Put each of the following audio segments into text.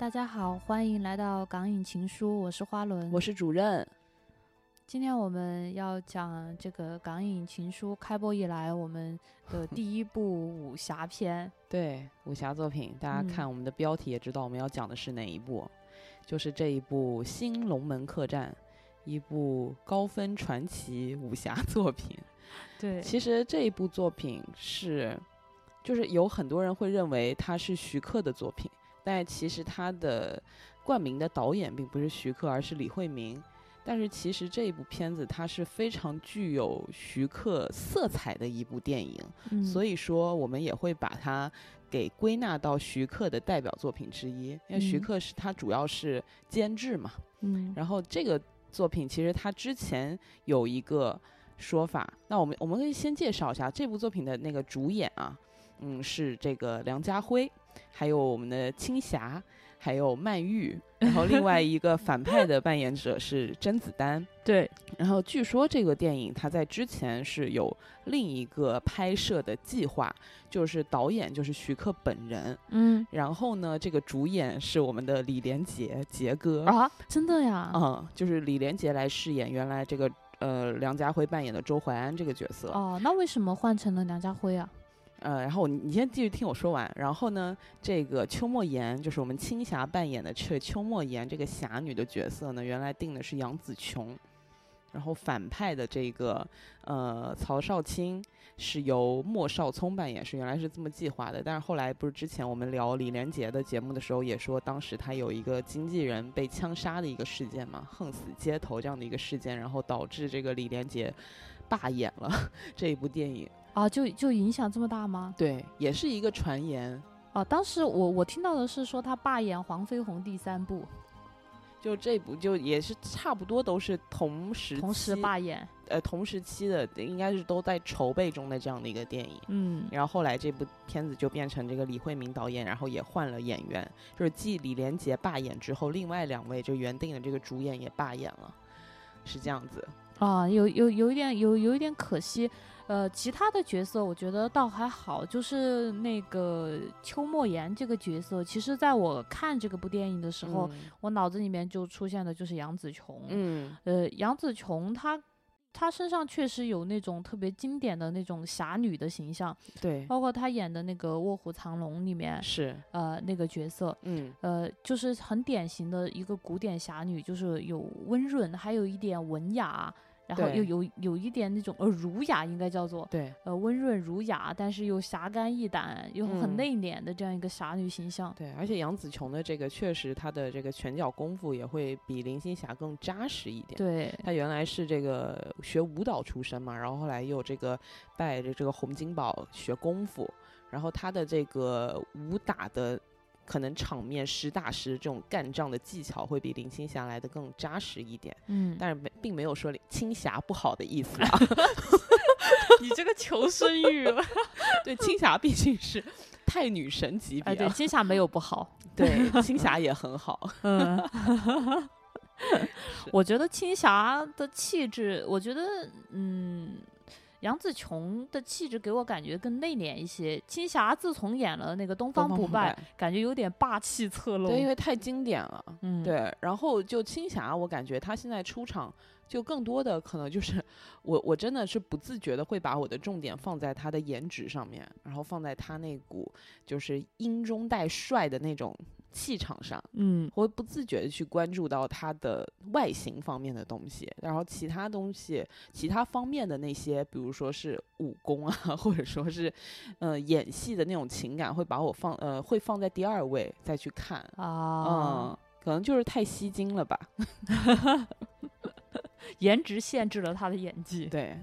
大家好，欢迎来到港影情书，我是花轮，我是主任。今天我们要讲这个港影情书开播以来我们的 第一部武侠片。对，武侠作品，大家看我们的标题也知道我们要讲的是哪一部，就是这一部《新龙门客栈》，一部高分传奇武侠 作品。对，其实这一部作品是，就是有很多人会认为它是徐克的作品，但其实他的冠名的导演并不是徐克，而是李惠明。但是其实这一部片子它是非常具有徐克色彩的一部电影，所以说我们也会把它给归纳到徐克的代表作品之一。因为徐克是他主要是监制嘛，嗯，然后这个作品其实他之前有一个说法，那我们我们可以先介绍一下这部作品的那个主演啊，嗯，是这个梁家辉，还有我们的青霞。还有曼玉，然后另外一个反派的扮演者是甄子丹。对，然后据说这个电影他在之前是有另一个拍摄的计划，就是导演就是徐克本人。嗯，然后呢，这个主演是我们的李连杰，杰哥啊，真的呀？嗯，就是李连杰来饰演原来这个呃梁家辉扮演的周淮安这个角色。哦，那为什么换成了梁家辉啊？呃，然后你你先继续听我说完。然后呢，这个邱莫言就是我们青霞扮演的这邱莫言这个侠女的角色呢，原来定的是杨紫琼。然后反派的这个呃曹少卿是由莫少聪扮演，是原来是这么计划的。但是后来不是之前我们聊李连杰的节目的时候也说，当时他有一个经纪人被枪杀的一个事件嘛，横死街头这样的一个事件，然后导致这个李连杰罢演了 这一部电影。啊，就就影响这么大吗？对，也是一个传言。哦，当时我我听到的是说他罢演《黄飞鸿》第三部，就这部就也是差不多都是同时同时罢演，呃，同时期的应该是都在筹备中的这样的一个电影。嗯，然后后来这部片子就变成这个李慧明导演，然后也换了演员，就是继李连杰罢演之后，另外两位就原定的这个主演也罢演了，是这样子。啊，有有有一点有有一点可惜。呃，其他的角色我觉得倒还好，就是那个邱莫言这个角色，其实在我看这个部电影的时候，我脑子里面就出现的就是杨紫琼。嗯，呃，杨紫琼她她身上确实有那种特别经典的那种侠女的形象，对，包括她演的那个《卧虎藏龙》里面是呃那个角色，嗯，呃，就是很典型的一个古典侠女，就是有温润，还有一点文雅。然后又有有一点那种呃儒雅，应该叫做对呃温润儒雅，但是又侠肝义胆，又很内敛的这样一个侠女形象。对，而且杨紫琼的这个确实她的这个拳脚功夫也会比林青霞更扎实一点。对，她原来是这个学舞蹈出身嘛，然后后来又这个拜着这个洪金宝学功夫，然后她的这个武打的。可能场面实打实这种干仗的技巧会比林青霞来的更扎实一点，嗯，但是没并没有说青霞不好的意思啊。你这个求生欲，对青霞毕竟是太女神级别，对青霞没有不好，对青霞也很好，嗯，我觉得青霞的气质，我觉得嗯。杨紫琼的气质给我感觉更内敛一些。青霞自从演了那个《东方不败》，感觉有点霸气侧漏。对，因为太经典了。嗯，对。然后就青霞，我感觉她现在出场就更多的可能就是我，我真的是不自觉的会把我的重点放在她的颜值上面，然后放在她那股就是英中带帅的那种。气场上，嗯，会不自觉的去关注到他的外形方面的东西，然后其他东西、其他方面的那些，比如说是武功啊，或者说是，呃，演戏的那种情感，会把我放，呃，会放在第二位再去看啊，嗯，可能就是太吸睛了吧。颜值限制了他的演技。对，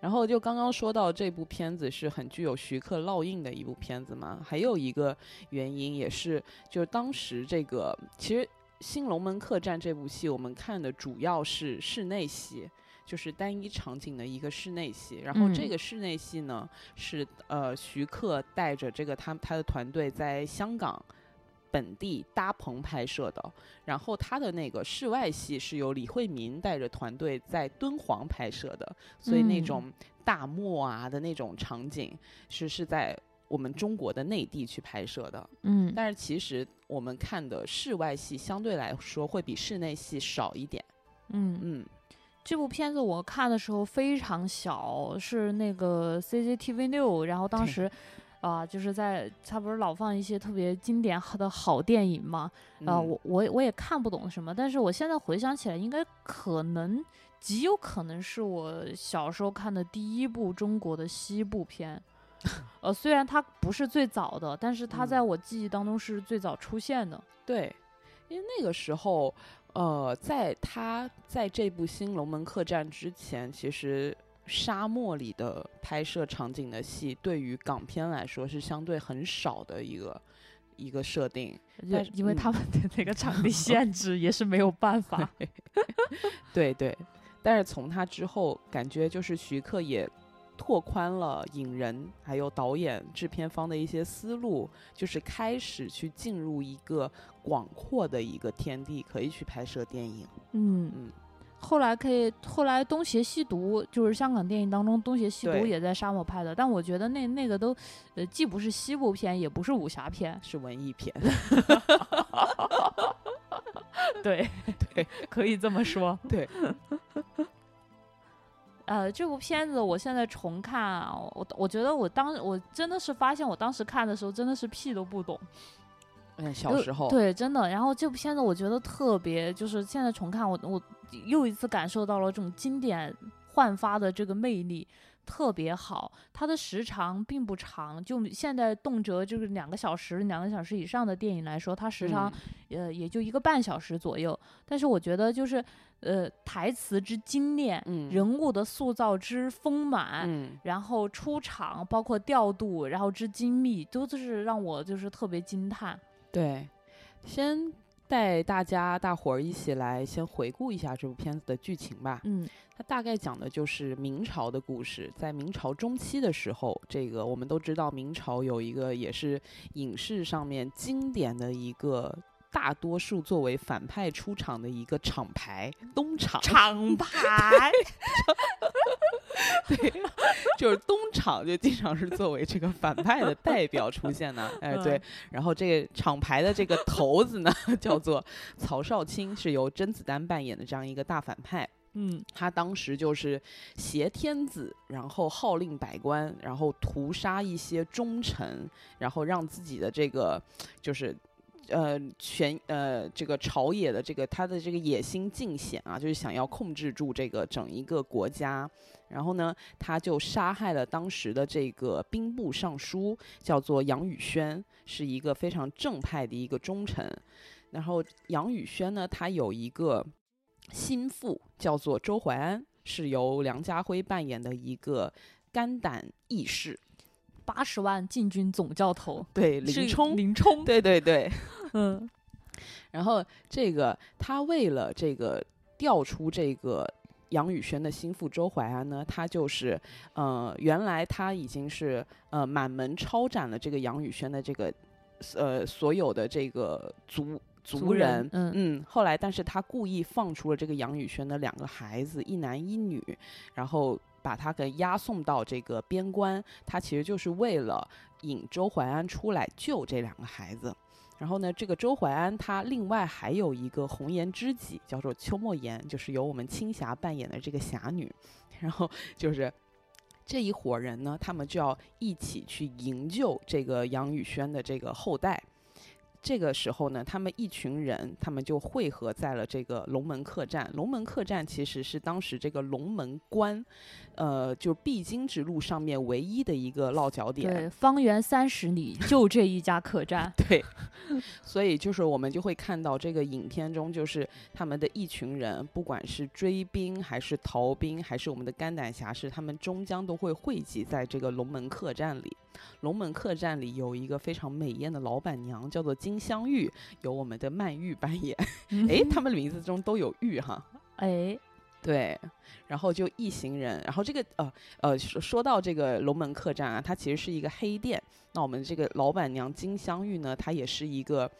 然后就刚刚说到这部片子是很具有徐克烙印的一部片子嘛，还有一个原因也是，就是当时这个其实《新龙门客栈》这部戏我们看的主要是室内戏，就是单一场景的一个室内戏。然后这个室内戏呢，是呃徐克带着这个他他的团队在香港。本地搭棚拍摄的，然后他的那个室外戏是由李慧民带着团队在敦煌拍摄的，所以那种大漠啊的那种场景是是在我们中国的内地去拍摄的。嗯，但是其实我们看的室外戏相对来说会比室内戏少一点。嗯嗯，这部片子我看的时候非常小，是那个 CCTV 六，然后当时。啊、就是在他不是老放一些特别经典的好电影嘛？啊、嗯我我也我也看不懂什么，但是我现在回想起来，应该可能极有可能是我小时候看的第一部中国的西部片。呃，虽然它不是最早的，但是它嗯在我记忆当中是最早出现的。对，因为那个时候，呃，在他在这部《新龙门客栈》之前，其实沙漠里的拍摄场景的戏，对于港片来说是相对很少的一个一个设定。因为他们的那个场地 限制也是没有办法。对对，但是从他之后，感觉就是徐克也拓宽了影人还有导演、制片方的一些思路，就是开始去进入一个广阔的一个天地，可以去拍摄电影。嗯，嗯，后来可以，后来《东邪西毒》就是香港电影当中《东邪西毒》也在沙漠拍的，但我觉得那那个都，呃，既不是西部片，也不是武侠片。是文艺片。对 对，可以这么说。对，呃，这部片子我现在重看啊，我我觉得我当我真的是发现，我当时看的时候真的是屁都不懂。嗯，小时候，对，真的。然后这部片子我觉得特别，就是现在重看我，我又一次感受到了这种经典焕发的这个魅力，特别好。它的时长并不长，就现在动辄就是两个小时、两个小时以上的电影来说，它时长、呃也就一个半小时左右。但是我觉得就是呃台词之精炼，嗯人物的塑造之丰满，嗯，然后出场包括调度，然后之精密，都是让我就是特别惊叹。对，先带大家大伙儿一起来先回顾一下这部片子的剧情吧。嗯它大概讲的就是明朝的故事，在明朝中期的时候，这个我们都知道，明朝有一个也是影视上面经典的一个。大多数作为反派出场的一个厂牌东厂，厂牌，对就是东厂就经常是作为这个反派的代表出现呢，哎对嗯，然后这个厂牌的这个头子呢 叫做曹少卿，是由甄子丹扮演的这样一个大反派。嗯他当时就是挟天子，然后号令百官，然后屠杀一些忠臣，然后让自己的这个就是。呃，全呃，这个朝野的这个他的这个野心尽显啊，就是想要控制住这个整一个国家。然后呢，他就杀害了当时的这个兵部尚书，叫做杨宇轩，是一个非常正派的一个忠臣。然后杨宇轩呢，他有一个心腹叫做周淮安，是由梁家辉扮演的一个肝胆义士，八十万禁军总教头 对林冲，林冲，对对对。嗯然后这个他为了这个调出这个杨宇轩的心腹周淮安呢，他就是呃，原来他已经是呃满门抄斩了这个杨宇轩的这个呃所有的这个族。族人，嗯嗯，后来，但是他故意放出了这个杨宇轩的两个孩子，一男一女，然后把他给押送到这个边关，他其实就是为了引周怀安出来救这两个孩子。然后呢，这个周怀安他另外还有一个红颜知己，叫做邱莫言，就是由我们青霞扮演的这个侠女。然后就是这一伙人呢，他们就要一起去营救这个杨宇轩的这个后代。这个时候呢，他们一群人，他们就汇合在了这个龙门客栈。龙门客栈其实是当时这个龙门关，呃，就必经之路上面唯一的一个落脚点。对，方圆三十里就这一家客栈。对，所以就是我们就会看到这个影片中，就是他们的一群人，不管是追兵还是逃兵，还是我们的肝胆侠士，他们终将都会汇集在这个龙门客栈里。龙门客栈里有一个非常美艳的老板娘，叫做金镶玉，由我们的曼玉扮演。哎，他们的名字中都有玉哈。哎，对，然后就一行人，然后这个呃呃说说到这个龙门客栈啊，它其实是一个黑店。那我们这个老板娘金镶玉呢，她也是一个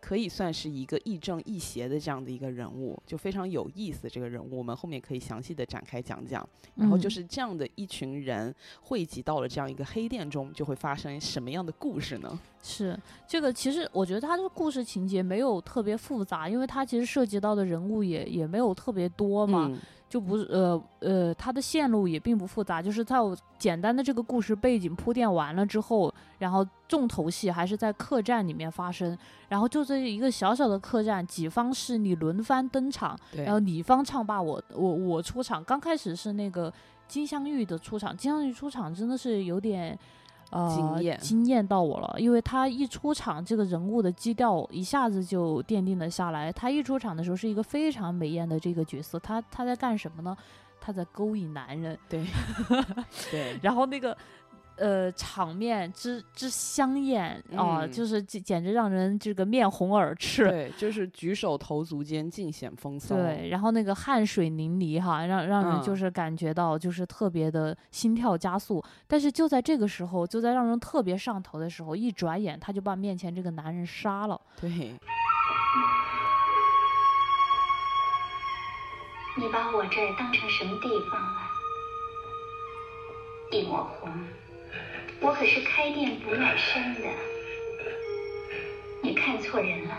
可以算是一个亦正亦邪的这样的一个人物，就非常有意思。这个人物我们后面可以详细的展开讲讲。然后就是这样的一群人汇集到了这样一个黑店中，就会发生什么样的故事呢？是这个，其实我觉得他的故事情节没有特别复杂，因为他其实涉及到的人物也也没有特别多嘛。就不是呃呃，它的线路也并不复杂，就是在我简单的这个故事背景铺垫完了之后，然后重头戏还是在客栈里面发生，然后就这一个小小的客栈，几方势力轮番登场，然后你方唱罢我我我出场，刚开始是那个金镶玉的出场，金镶玉出场真的是有点。呃，惊艳惊艳到我了，因为他一出场，这个人物的基调一下子就奠定了下来。他一出场的时候是一个非常美艳的这个角色，他他在干什么呢？他在勾引男人。对，对。然后那个。呃，场面之之香艳啊，就是简简直让人这个面红耳赤。对，就是举手投足间尽显风骚。对，然后那个汗水淋漓哈，让让人就是感觉到就是特别的心跳加速。但是就在这个时候，就在让人特别上头的时候，一转眼他就把面前这个男人杀了。对。你把我这当成什么地方了，一抹红？我可是开店不卖身的，你看错人了。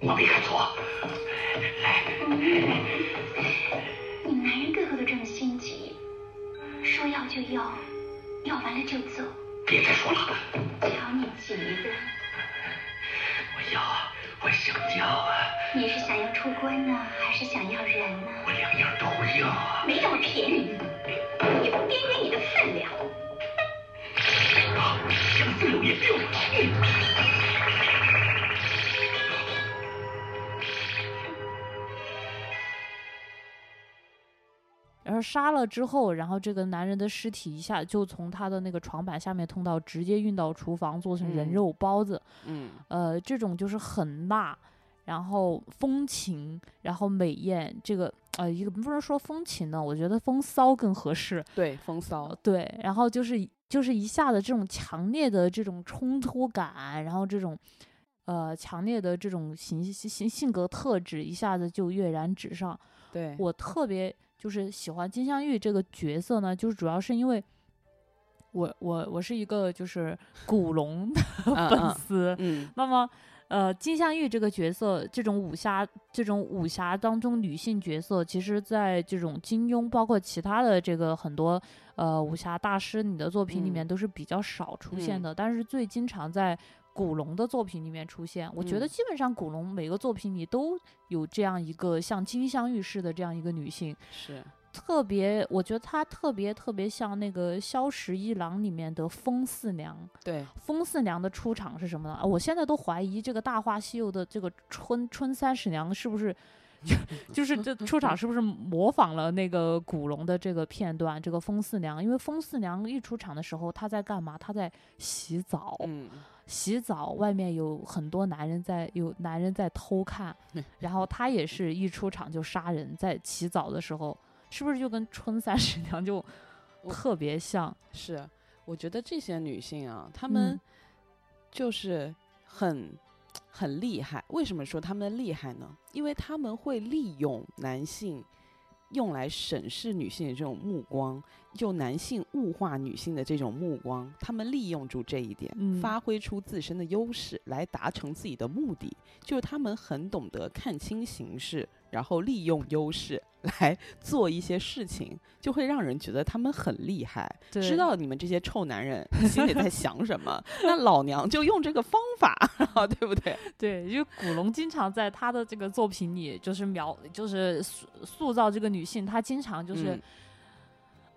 我没看错。来，你们男人个个都这么心急，说要就要，要完了就走。别再说了。瞧你急的。我要，我想要啊。你是想要出关呢，还是想要人呢？我两样都要。没这么便宜，也不掂掂你的分量。然后杀了之后，然后这个男人的尸体一下就从他的那个床板下面通道直接运到厨房做成人肉包子。嗯，呃，这种就是很辣，然后风情，然后美艳。这个呃，一个不能说风情呢，我觉得风骚更合适。对，风骚。对，然后就是。就是一下子这种强烈的这种冲突感，然后这种，呃，强烈的这种形性性格特质一下子就跃然纸上。对我特别就是喜欢金镶玉这个角色呢，就是主要是因为，我我我是一个就是古龙的 粉丝，嗯，那么。呃，金镶玉这个角色，这种武侠这种武侠当中女性角色，其实在这种金庸，包括其他的这个很多呃武侠大师你的作品里面都是比较少出现的，但是最经常在古龙的作品里面出现。我觉得基本上古龙每个作品里都有这样一个像金镶玉似的这样一个女性。是。特别，我觉得他特别特别像那个《萧十一郎》里面的风四娘。对，风四娘的出场是什么呢？啊我现在都怀疑这个《大话西游》的这个春春三十娘是不是，就就是这出场是不是模仿了那个古龙的这个片段？这个风四娘，因为风四娘一出场的时候，她在干嘛？她在洗澡。嗯，洗澡，外面有很多男人在，有男人在偷看，然后她也是一出场就杀人，在洗澡的时候。是不是就跟春三十 娘就特别像？是，我觉得这些女性啊，她们就是很很厉害。为什么说她们厉害呢？因为她们会利用男性用来审视女性的这种目光，就男性物化女性的这种目光，她们利用住这一点，发挥出自身的优势来达成自己的目的。就是她们很懂得看清形势。然后利用优势 来做一些事情，就会让人觉得他们很厉害，知道你们这些臭男人心里在想什么。那老娘就用这个方法，对不对？对，因为古龙经常在他的这个作品里，就是描，就是塑塑造这个女性，她经常就是。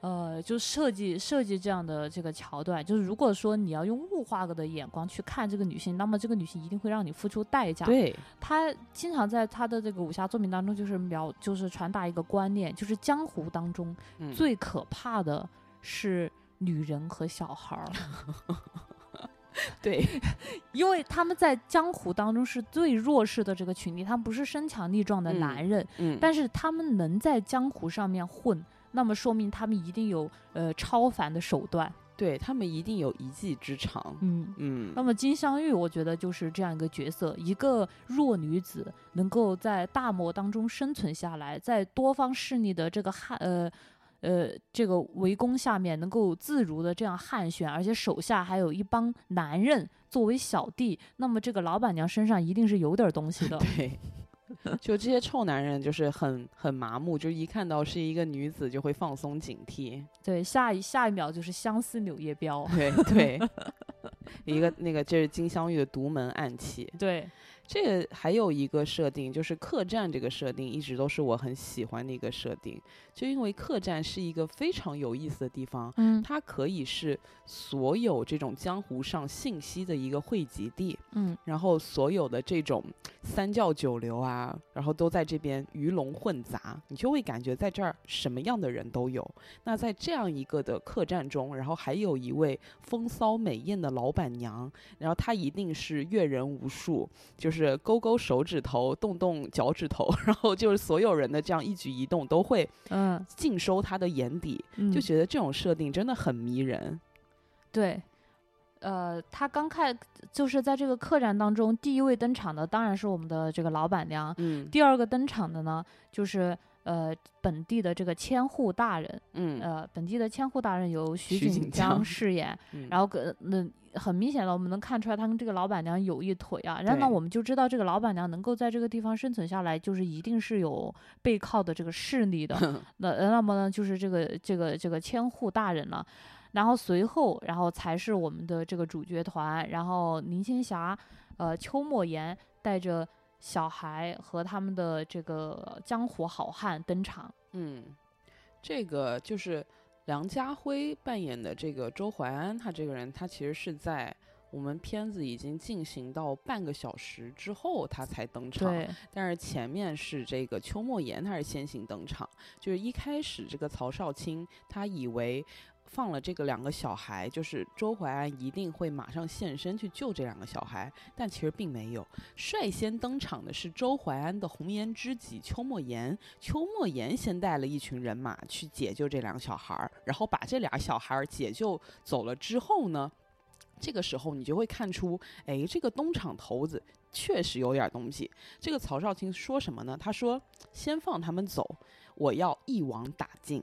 呃，就设计设计这样的这个桥段，就是如果说你要用物化的眼光去看这个女性，那么这个女性一定会让你付出代价。对，他经常在他的这个武侠作品当中，就是描，就是传达一个观念，就是江湖当中最可怕的是女人和小孩儿。对，因为他们在江湖当中是最弱势的这个群体，他们不是身强力壮的男人，嗯，但是他们能在江湖上面混。那么说明他们一定有呃超凡的手段。对他们一定有一技之长。嗯。嗯那么金镶玉，我觉得就是这样一个角色，一个弱女子能够在大漠当中生存下来，在多方势力的这个汉呃呃这个围攻下面，能够自如的这样汉旋，而且手下还有一帮男人作为小弟，那么这个老板娘身上一定是有点儿东西的。对，就这些臭男人就是很很麻木，就一看到是一个女子就会放松警惕。对，下一下一秒就是相思柳叶标。对对，一个那个这是金镶玉的独门暗器。对，这个还有一个设定，就是客栈这个设定一直都是我很喜欢的一个设定，就因为客栈是一个非常有意思的地方，嗯它可以是所有这种江湖上信息的一个汇集地，嗯然后所有的这种三教九流啊，然后都在这边鱼龙混杂，你就会感觉在这儿什么样的人都有。那在这样一个的客栈中，然后还有一位风骚美艳的老板娘，然后她一定是阅人无数，就是勾勾手指头，动动脚趾头，然后就是所有人的这样一举一动都会嗯。尽收他的眼底，嗯，就觉得这种设定真的很迷人。对，呃，他刚开就是在这个客栈当中，第一位登场的当然是我们的这个老板娘，嗯。第二个登场的呢就是呃本地的这个千户大人，嗯呃本地的千户大人由徐徐锦锦江江饰演，嗯然后跟那。很明显的，我们能看出来，他跟这个老板娘有一腿啊。然后呢，我们就知道这个老板娘能够在这个地方生存下来，就是一定是有背靠的这个势力的。那呃那么呢，就是这个这个这个千户大人了，然后随后，然后才是我们的这个主角团，然后林青霞，呃，邱莫言带着小孩和他们的这个江湖好汉登场。嗯，这个就是梁家辉扮演的这个周淮安，他这个人，他其实是在我们片子已经进行到半个小时之后，他才登场。对，但是前面是这个邱莫言，他是先行登场。就是一开始这个曹少卿，他以为放了这个两个小孩，就是周淮安一定会马上现身去救这两个小孩，但其实并没有。率先登场的是周淮安的红颜知己邱莫言，邱莫言先带了一群人马去解救这两个小孩，然后把这俩小孩解救走了之后呢？这个时候你就会看出，哎，这个东厂头子确实有点东西。这个曹少卿说什么呢？他说：“先放他们走，我要一网打尽。”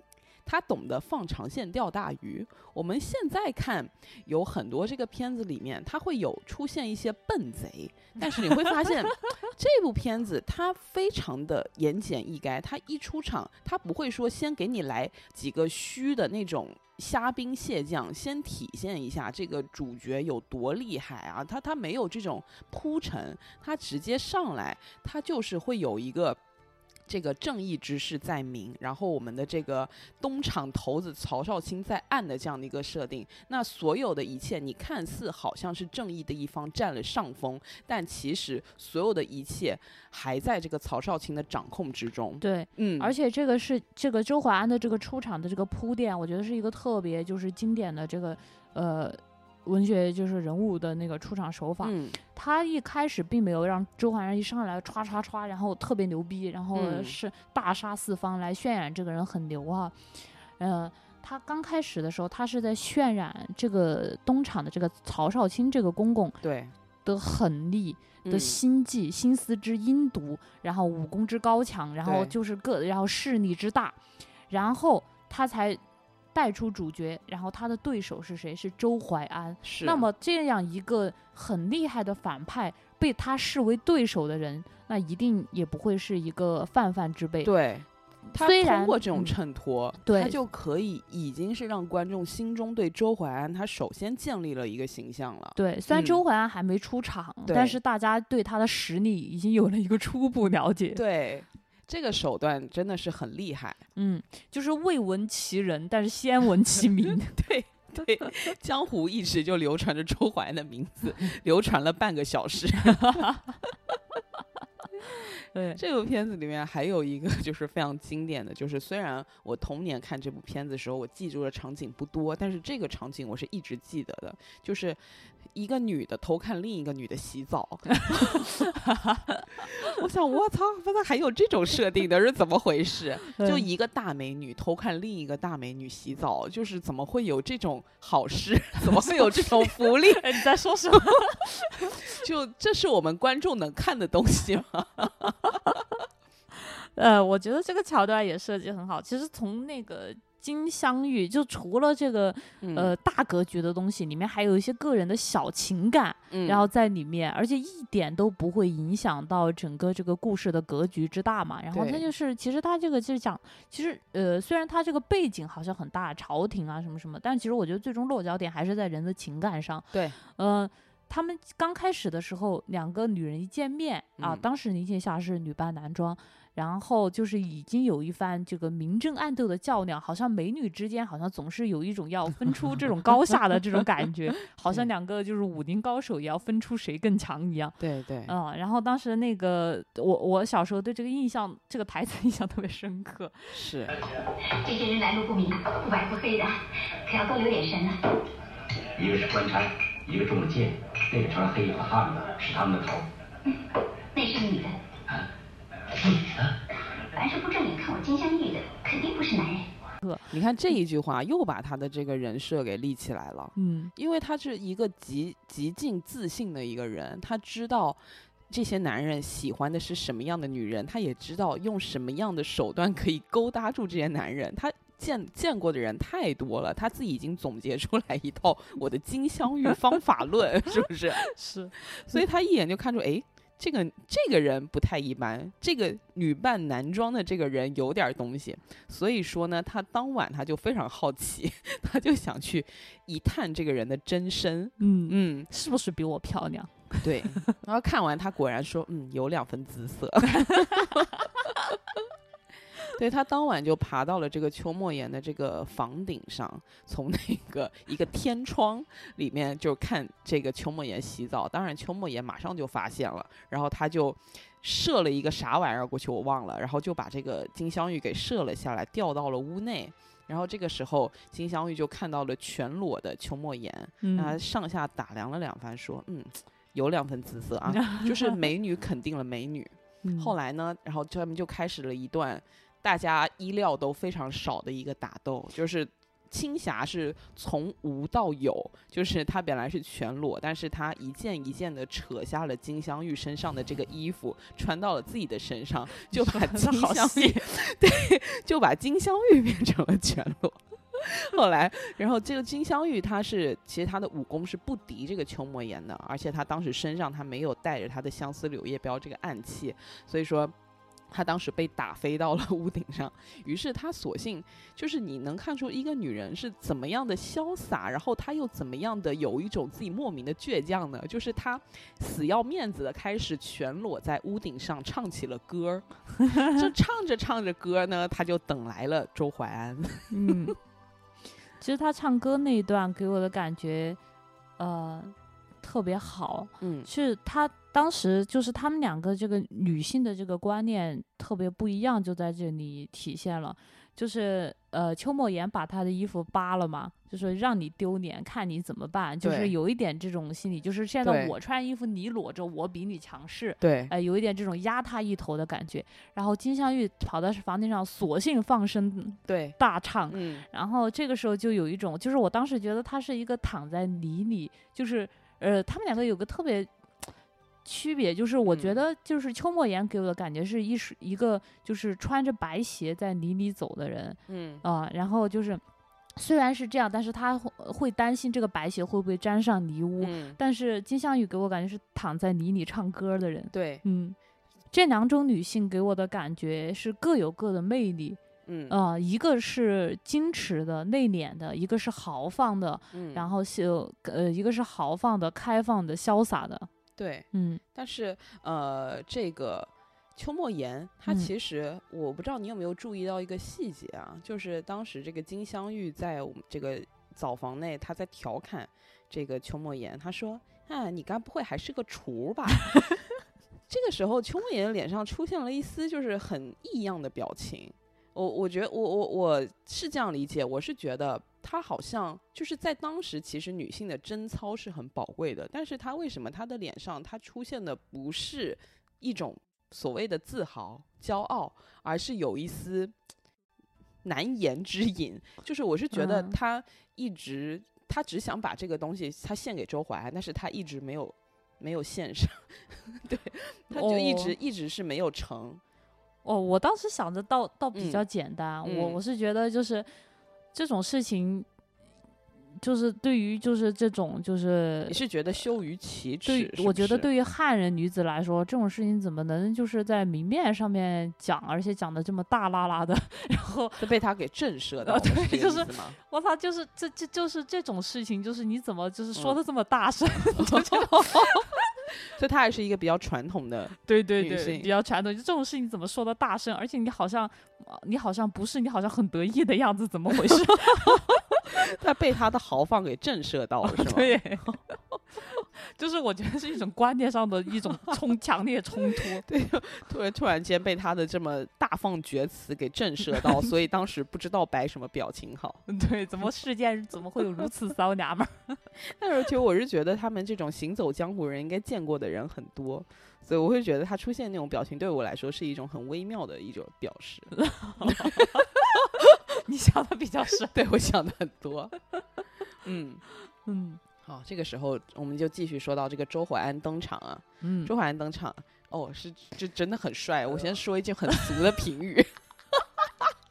他懂得放长线钓大鱼。我们现在看有很多这个片子里面，他会有出现一些笨贼，但是你会发现这部片子它非常的言简意赅。他一出场，他不会说先给你来几个虚的那种。虾兵蟹将，先体现一下这个主角有多厉害啊！他他没有这种铺陈，他直接上来，他就是会有一个这个正义之士在明，然后我们的这个东厂头子曹少卿在暗的这样的一个设定。那所有的一切，你看似好像是正义的一方占了上风，但其实所有的一切还在这个曹少卿的掌控之中。对，嗯，而且这个是这个周淮安的这个出场的这个铺垫，我觉得是一个特别就是经典的这个呃文学就是人物的那个出场手法。嗯。他一开始并没有让周淮安一上来歘歘歘，然后特别牛逼，然后嗯。是大杀四方来渲染这个人很牛啊。嗯、他刚开始的时候，他是在渲染这个东厂的这个曹少卿这个公公对。的狠厉的嗯心计、心思之阴毒，然后武功之高强，然后就是各，然后势力之大，然后他才带出主角，然后他的对手是谁？是周淮安。是那么这样一个很厉害的反派，被他视为对手的人，那一定也不会是一个泛泛之辈。对。他通过这种嗯衬托，对他就可以已经是让观众心中对周淮安他首先建立了一个形象了。对，虽然嗯周淮安还没出场，对但是大家对他的实力已经有了一个初步了解。对，这个手段真的是很厉害。嗯，就是未闻其人，但是先闻其名。对对，江湖一直就流传着周淮安的名字，流传了半个小时。对，这部片子里面还有一个 就是非常经典的，就是虽然我童年看这部片子的时候，我记住的场景不多，但是这个场景我是一直记得的，就是一个女的偷看另一个女的洗澡。我想，我操，不是还有这种设定的，是怎么回事？就一个大美女偷看另一个大美女洗澡，就是怎么会有这种好事？怎么会有这种福利？你在说什么？就这是我们观众能看的东西吗？呃，我觉得这个桥段也设计很好。其实从那个。金镶玉就除了这个呃大格局的东西，里面还有一些个人的小情感，然后在里面，而且一点都不会影响到整个这个故事的格局之大嘛。然后它就是，其实它这个就是讲，其实呃虽然它这个背景好像很大，朝廷啊什么什么，但其实我觉得最终落脚点还是在人的情感上。对，嗯，他们刚开始的时候，两个女人一见面啊，当时林青霞是女扮男装。然后就是已经有一番这个明争暗斗的较量，好像美女之间好像总是有一种要分出这种高下的这种感觉，好像两个就是武林高手也要分出谁更强一样。对对，嗯，然后当时那个我我小时候对这个印象这个台词印象特别深刻。是，这些人来路不明，不白不黑的，可要多留点神啊。一个是官差，一个中了箭，那个穿了黑衣服汉子是他们的头。嗯，那是女的。女的，凡是不正眼看我金镶玉的，肯定不是男人。你看这一句话，又把他的这个人设给立起来了。嗯，因为他是一个极极尽自信的一个人，他知道这些男人喜欢的是什么样的女人，他也知道用什么样的手段可以勾搭住这些男人。他见见过的人太多了，他自己已经总结出来一套我的金镶玉方法论，是不是？是，所以他一眼就看出，哎。这个这个人不太一般，这个女扮男装的这个人有点东西，所以说呢，他当晚他就非常好奇，他就想去一探这个人的真身，嗯嗯，是不是比我漂亮？对，然后看完他果然说，嗯，有两分姿色。对他当晚就爬到了这个邱莫言的这个房顶上，从那个一个天窗里面就看这个邱莫言洗澡。当然，邱莫言马上就发现了，然后他就射了一个啥玩意儿过去，我忘了，然后就把这个金镶玉给射了下来，掉到了屋内。然后这个时候，金镶玉就看到了全裸的邱莫言，他上下打量了两番，说：“嗯，有两分姿色啊，就是美女肯定了美女。”后来呢，然后他们就开始了一段。大家衣料都非常少的一个打斗，就是青霞是从无到有，就是她本来是全裸，但是她一件一件的扯下了金镶玉身上的这个衣服，穿到了自己的身上，就把金镶玉，对，就把金镶玉变成了全裸。后来，然后这个金镶玉，她是其实她的武功是不敌这个邱莫言的，而且她当时身上她没有带着她的相思柳叶镖这个暗器，所以说。他当时被打飞到了屋顶上，于是他索性就是你能看出一个女人是怎么样的潇洒，然后她又怎么样的有一种自己莫名的倔强呢？就是她死要面子的开始全裸在屋顶上唱起了歌儿，就唱着唱着歌呢，他就等来了周淮安。嗯，其实他唱歌那一段给我的感觉，呃。特别好，嗯，是他当时就是他们两个这个女性的这个观念特别不一样，就在这里体现了。就是呃，邱莫言把他的衣服扒了嘛，就是让你丢脸，看你怎么办。就是有一点这种心理，就是现在我穿衣服你裸着，我比你强势。对，呃，有一点这种压他一头的感觉。然后金镶玉跑到房顶上，索性放声对大唱。嗯，然后这个时候就有一种，就是我当时觉得他是一个躺在泥里，就是。呃，他们两个有个特别区别，就是我觉得，就是邱莫言给我的感觉是一是一个就是穿着白鞋在泥里走的人，嗯。啊，然后就是虽然是这样，但是他会担心这个白鞋会不会沾上泥污，但是金镶玉给我感觉是躺在泥里唱歌的人，对，嗯，这两种女性给我的感觉是各有各的魅力。嗯。啊，一个是矜持的、内敛的，一个是豪放的，嗯，然后就呃，一个是豪放的、开放的、潇洒的，对，嗯。但是呃，这个邱莫言他其实，我不知道你有没有注意到一个细节啊，就是当时这个金镶玉在我们这个澡房内，他在调侃这个邱莫言，他说：“啊，你该不会还是个厨吧？” 这个时候邱莫言脸上出现了一丝就是很异样的表情。我我觉得我我我是这样理解，我是觉得她好像就是在当时，其实女性的贞操是很宝贵的，但是她为什么她的脸上她出现的不是一种所谓的自豪、骄傲，而是有一丝难言之隐？就是我是觉得嗯她一直她只想把这个东西她献给周淮安，但是她一直没有没有献上，对，她就一直、哦一直是没有成。哦，我当时想着倒倒比嗯较简单，我嗯我是觉得就是这种事情，就是对于就是这种就是你是觉得羞于启齿我觉得对于汉人女子来说，这种事情怎么能就是在明面上面讲，而且讲的这么大拉拉的，然后就被他给震慑到啊了，是这个对就是？我操，就是这这就是这种事情，就是你怎么就是说嗯的这么大声？所以他还是一个比较传统的，对对对，比较传统。就这种事情怎么说的大声？而且你好像，呃你好像不是，你好像很得意的样子，怎么回事？他被他的豪放给震慑到了，是吗？对，就是我觉得是一种观念上的一种 冲强烈冲突。对突然突然间被他的这么大放厥词给震慑到，所以当时不知道摆什么表情好。对，怎么世间怎么会有如此骚娘们儿？但是其实我是觉得他们这种行走江湖人应该见过的人很多，所以我会觉得他出现那种表情对我来说是一种很微妙的一种表示。你想的比较深。对我想的很多，嗯。嗯好，这个时候我们就继续说到这个周淮安登场啊。嗯，周淮安登场，哦，是这真的很帅。我先说一句很俗的评语，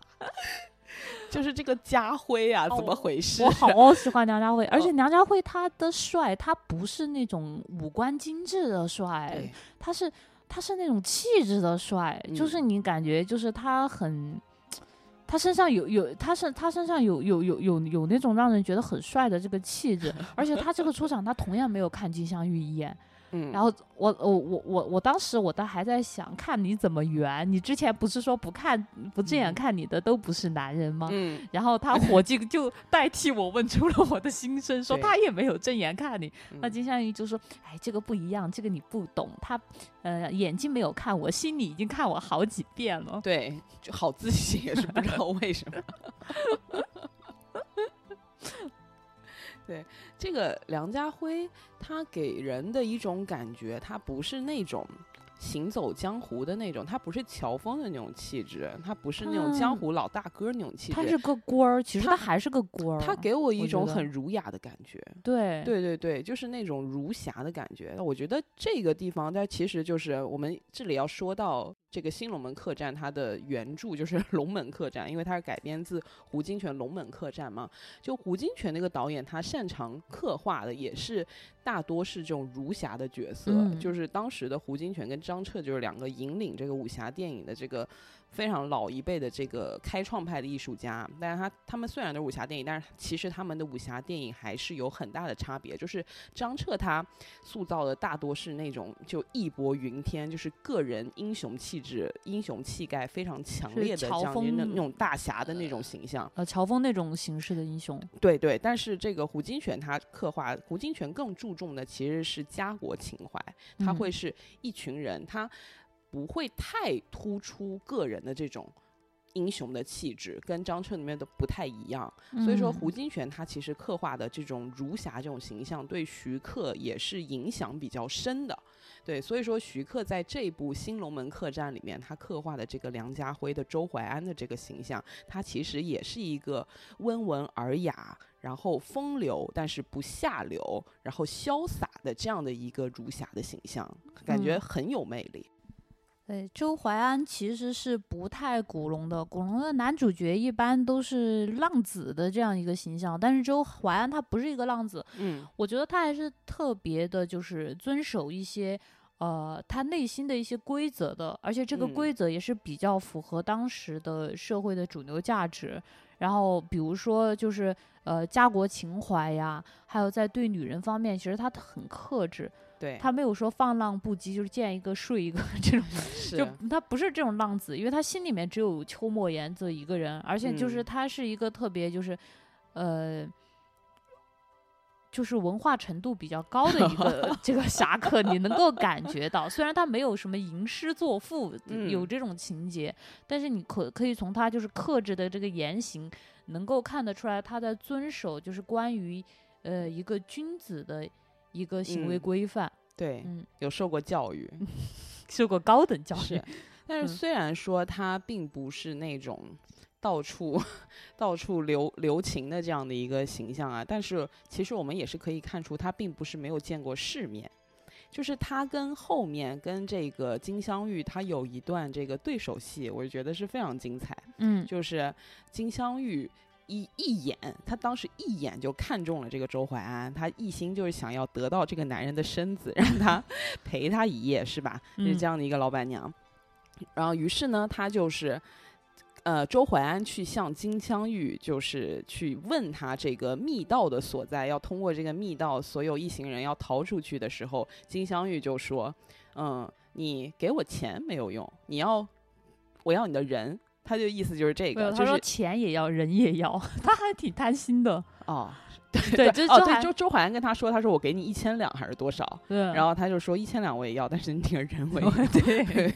就是这个家辉啊，怎么哦回事？我 好喜欢梁家辉，而且哦梁家辉他的帅，他不是那种五官精致的帅，他是他是那种气质的帅，就是嗯你感觉就是他很。他身上有有，他身他身上有有有有有那种让人觉得很帅的这个气质，而且他这个出场，他同样没有看金镶玉一眼，嗯，然后我我我我我当时我倒还在想，看你怎么圆。你之前不是说不看不正眼嗯看你的都不是男人吗？嗯，然后他伙计就代替我问出了我的心声，说他也没有正眼看你。那嗯金镶玉就说：“哎，这个不一样，这个你不懂。他呃眼睛没有看我，心里已经看我好几遍了。对，就好自信，也是不知道为什么。对，这个梁家辉，他给人的一种感觉，他不是那种行走江湖的那种，他不是乔峰的那种气质，他不是那种江湖老大哥那种气质，他是个官儿，其实他他还是个官儿。他给我一种很儒雅的感觉。对对对对，就是那种儒侠的感觉。我觉得这个地方，它其实就是我们这里要说到这个《新龙门客栈》，它的原著就是 《龙门客栈》，因为它是改编自胡金铨《龙门客栈》嘛。就胡金铨那个导演，他擅长刻画的也是大多是这种儒侠的角色，嗯就是当时的胡金铨跟张彻就是两个引领这个武侠电影的这个。非常老一辈的这个开创派的艺术家，但是他他们虽然都是武侠电影，但是其实他们的武侠电影还是有很大的差别。就是张彻他塑造的大多是那种就义薄云天，就是个人英雄气质、英雄气概非常强烈的这乔样的那那种大侠的那种形象。呃，乔峰那种形式的英雄，对对，但是这个胡金铨他刻画，胡金铨更注重的其实是家国情怀，他嗯会是一群人，他不会太突出个人的这种英雄的气质，跟张彻里面的不太一样。所以说，嗯胡金铨他其实刻画的这种儒侠这种形象，对徐克也是影响比较深的。对，所以说徐克在这部《新龙门客栈》里面，他刻画的这个梁家辉的周淮安的这个形象，他其实也是一个温文尔雅，然后风流但是不下流，然后潇洒的这样的一个儒侠的形象，感觉嗯很有魅力。对，周淮安其实是不太古龙的，古龙的男主角一般都是浪子的这样一个形象，但是周淮安他不是一个浪子，嗯我觉得他还是特别的，就是遵守一些呃他内心的一些规则的，而且这个嗯规则也是比较符合当时的社会的主流价值。然后比如说就是呃家国情怀呀，还有在对女人方面，其实他很克制，对，他没有说放浪不羁，就是见一个睡一个 这种。是就他不是这种浪子，因为他心里面只有邱莫言这一个人，而且就是嗯。他是一个特别就是，呃，就是文化程度比较高的一个 这个侠客，你能够感觉到，虽然他没有什么吟诗作赋，嗯。有这种情节，但是你可可以从他就是克制的这个言行，能够看得出来他在遵守就是关于呃一个君子的一个行为嗯。规范，对，嗯，有受过教育，受过高等教育，但是嗯。虽然说他并不是那种到处到处留留情的这样的一个形象啊，但是其实我们也是可以看出他并不是没有见过世面。就是他跟后面跟这个金镶玉，他有一段这个对手戏，我就觉得是非常精彩。嗯，就是金镶玉一一眼，他当时一眼就看中了这个周淮安，他一心就是想要得到这个男人的身子，让他 陪他一夜，是吧？是嗯这样的一个老板娘。然后于是呢，他就是。呃，周淮安去向金镶玉，就是去问他这个密道的所在，要通过这个密道，所有一行人要逃出去的时候，金镶玉就说：“嗯，你给我钱没有用，你要我要你的人。”他就意思就是这，个，他说就是钱也要，人也要，他还挺贪心的，哦，对，这哦，对，周周周怀安跟他说，他说我给你一千两还是多少？对，然后他就说一千两我也要，但是你这个人我也要。对，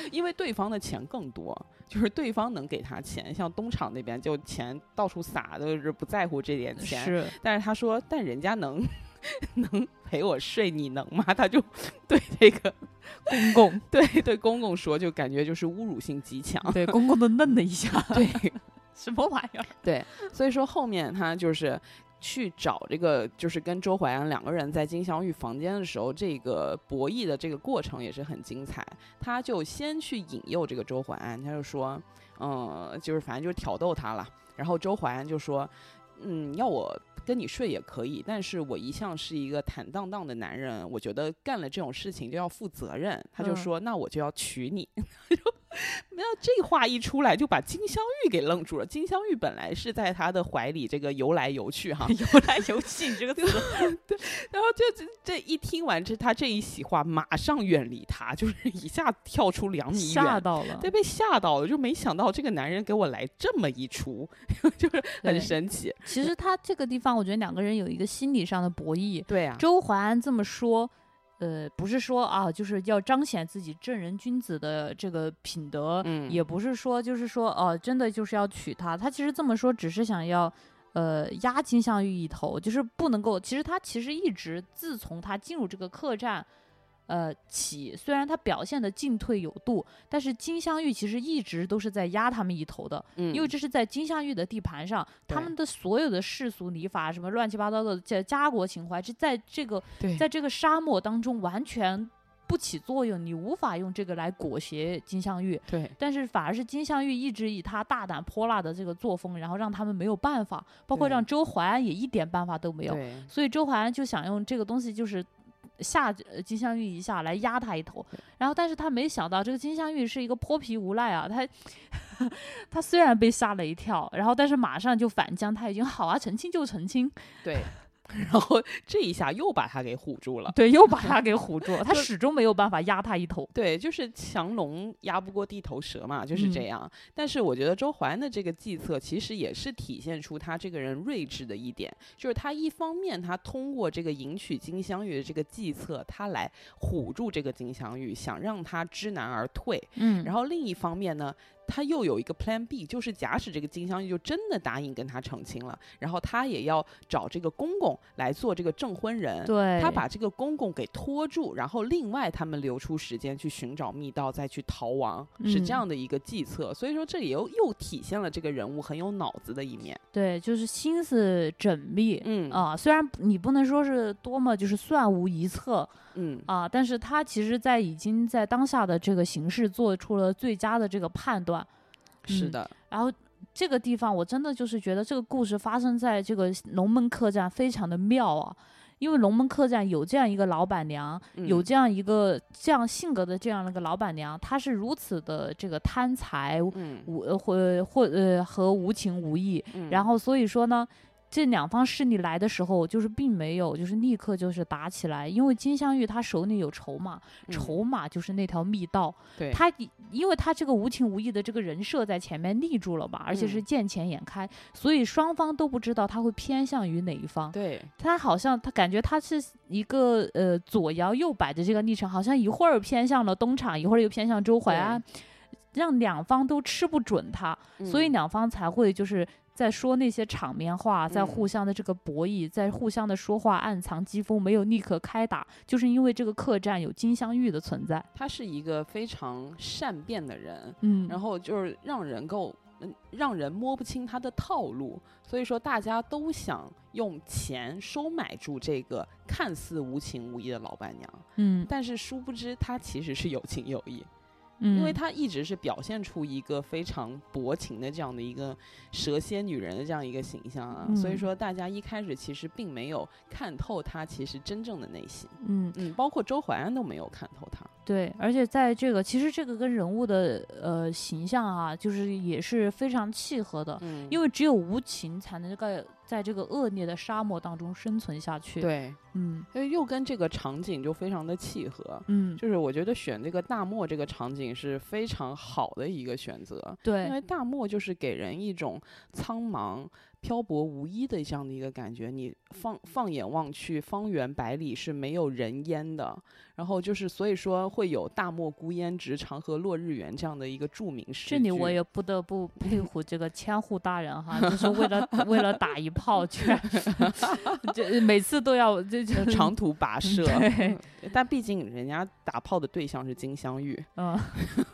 因为对方的钱更多，就是对方能给他钱，像东厂那边就钱到处撒，都是不在乎这点钱。是，但是他说，但人家能 能陪我睡，你能吗？他就对这个 公公，对对公公说，就感觉就是侮辱性极强。对，公公都愣了一下，对什么玩意儿？对，所以说后面他就是去找这个，就是跟周淮安两个人在金镶玉房间的时候，这个博弈的这个过程也是很精彩。他就先去引诱这个周淮安，他就说，嗯，就是反正就是挑逗他了。然后周淮安就说，嗯，要我跟你睡也可以，但是我一向是一个坦荡荡的男人，我觉得干了这种事情就要负责任。他就嗯说，那我就要娶你。没有这话一出来，就把金镶玉给愣住了。金镶玉本来是在他的怀里这个游来游去哈，游来游去，你这个词，然后就这这一听完这他这一席话，马上远离他，就是一下跳出两米远。吓到了，对，被吓到了，就没想到这个男人给我来这么一出，就是很神奇。其实他这个地方，我觉得两个人有一个心理上的博弈。对啊，周淮安这么说，呃，不是说啊，就是要彰显自己正人君子的这个品德，嗯也不是说就是说哦、真的就是要娶她。他其实这么说，只是想要。呃，压金镶玉一头，就是不能够。其实他其实一直自从他进入这个客栈，呃起，虽然他表现的进退有度，但是金镶玉其实一直都是在压他们一头的。嗯，因为这是在金镶玉的地盘上，他们的所有的世俗礼法，什么乱七八糟的这家国情怀，是在这个在这个沙漠当中完全不起作用，你无法用这个来裹挟金镶玉。对但是反而是金镶玉一直以他大胆泼辣的这个作风，然后让他们没有办法，包括让周淮安也一点办法都没有。所以周淮安就想用这个东西，就是吓呃金镶玉一下来压他一头，然后但是他没想到这个金镶玉是一个泼皮无赖啊，他 他虽然被吓了一跳，然后但是马上就反将，他已经好啊，澄清就澄清，对，然后 这一下又把他给唬住了。对，又把他 给唬住了，他始终没有办法压他一头。对，就是强龙压不过地头蛇嘛，就是这嗯样。但是我觉得周淮安的这个计策，其实也是体现出他这个人睿智的一点，就是他一方面他通过这个迎娶金镶玉的这个计策，他来唬住这个金镶玉，想让他知难而退。嗯然后另一方面呢，他又有一个 Plan B，就是假使这个金镶玉就真的答应跟他成亲了，然后他也要找这个公公来做这个证婚人。对，他把这个公公给拖住，然后另外他们留出时间去寻找密道，再去逃亡，是这嗯样的一个计策。所以说这里又又体现了这个人物很有脑子的一面。对，就是心思缜密。嗯啊，虽然你不能说是多么就是算无一策嗯，啊，但是他其实在已经在当下的这个形势做出了最佳的这个判断。嗯是的，然后这个地方我真的就是觉得这个故事发生在这个龙门客栈非常的妙啊，因为龙门客栈有这样一个老板娘，有嗯。这样一个这样性格的这样的一个老板娘，她是如此的这个贪财嗯。无呃或或呃和无情无义，嗯。然后所以说呢。这两方势力来的时候，就是并没有就是立刻就是打起来，因为金镶玉他手里有筹码，嗯。筹码就是那条密道，对，他因为他这个无情无义的这个人设在前面立住了嘛，而且是嗯。见钱眼开，所以双方都不知道他会偏向于哪一方。对。他好像他感觉他是一个呃左摇右摆的这个历程，好像一会儿偏向了东厂，一会儿又偏向周淮安，让两方都吃不准他，所以嗯。两方才会就是。在说那些场面话，在嗯。互相的这个博弈，在互相的说话，暗藏机锋，没有立刻开打，就是因为这个客栈有金镶玉的存在。他是一个非常善变的人，嗯，然后就是让人够，嗯，让人摸不清他的套路，所以说大家都想用钱收买住这个看似无情无义的老板娘，嗯。但是殊不知他其实是有情有义，嗯，因为她一直是表现出一个非常薄情的这样的一个蛇蝎女人的这样一个形象啊，所以嗯。说大家一开始其实并没有看透她其实真正的内心，嗯。嗯，包括周淮安都没有看透她，对，而且在这个其实这个跟人物的呃形象啊，就是也是非常契合的，嗯，因为只有无情才能够在这个恶劣的沙漠当中生存下去。，对，嗯。因为又跟这个场景就非常的契合，嗯，就是我觉得选这个大漠这个场景是非常好的一个选择，对。因，为大漠就是给人一种苍茫、漂泊无依的这样的一个感觉。你放放眼望去，方圆百里是没有人烟的，然后就是所以说会有“大漠孤烟直，长河落日圆”这样的一个著名诗句。这里我也不得不佩服这个千户大人哈，就是为了 为了打一炮，居然这每次都要这就长途跋涉，但毕竟人家打炮的对象是金镶玉，嗯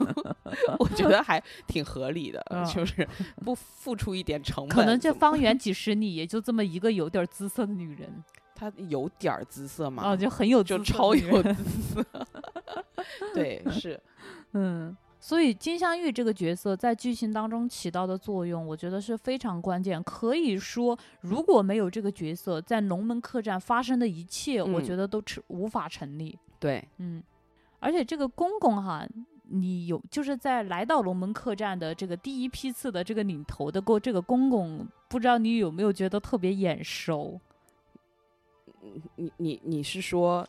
我觉得还挺合理的，嗯就是不付出一点成本，可能这怎么方圆几十里也就这么一个有点姿色的女人，她有点儿姿色嘛，哦，就很有就姿色的超有姿色。对，是，嗯，所以金镶玉这个角色在剧情当中起到的作用，我觉得是非常关键。可以说，如果没有这个角色，在龙门客栈发生的一切，我嗯觉得都成无法成立。对，嗯，而且这个公公哈，你有就是在来到龙门客栈的这个第一批次的这个领头的过这个公公，不知道你有没有觉得特别眼熟？你你你是说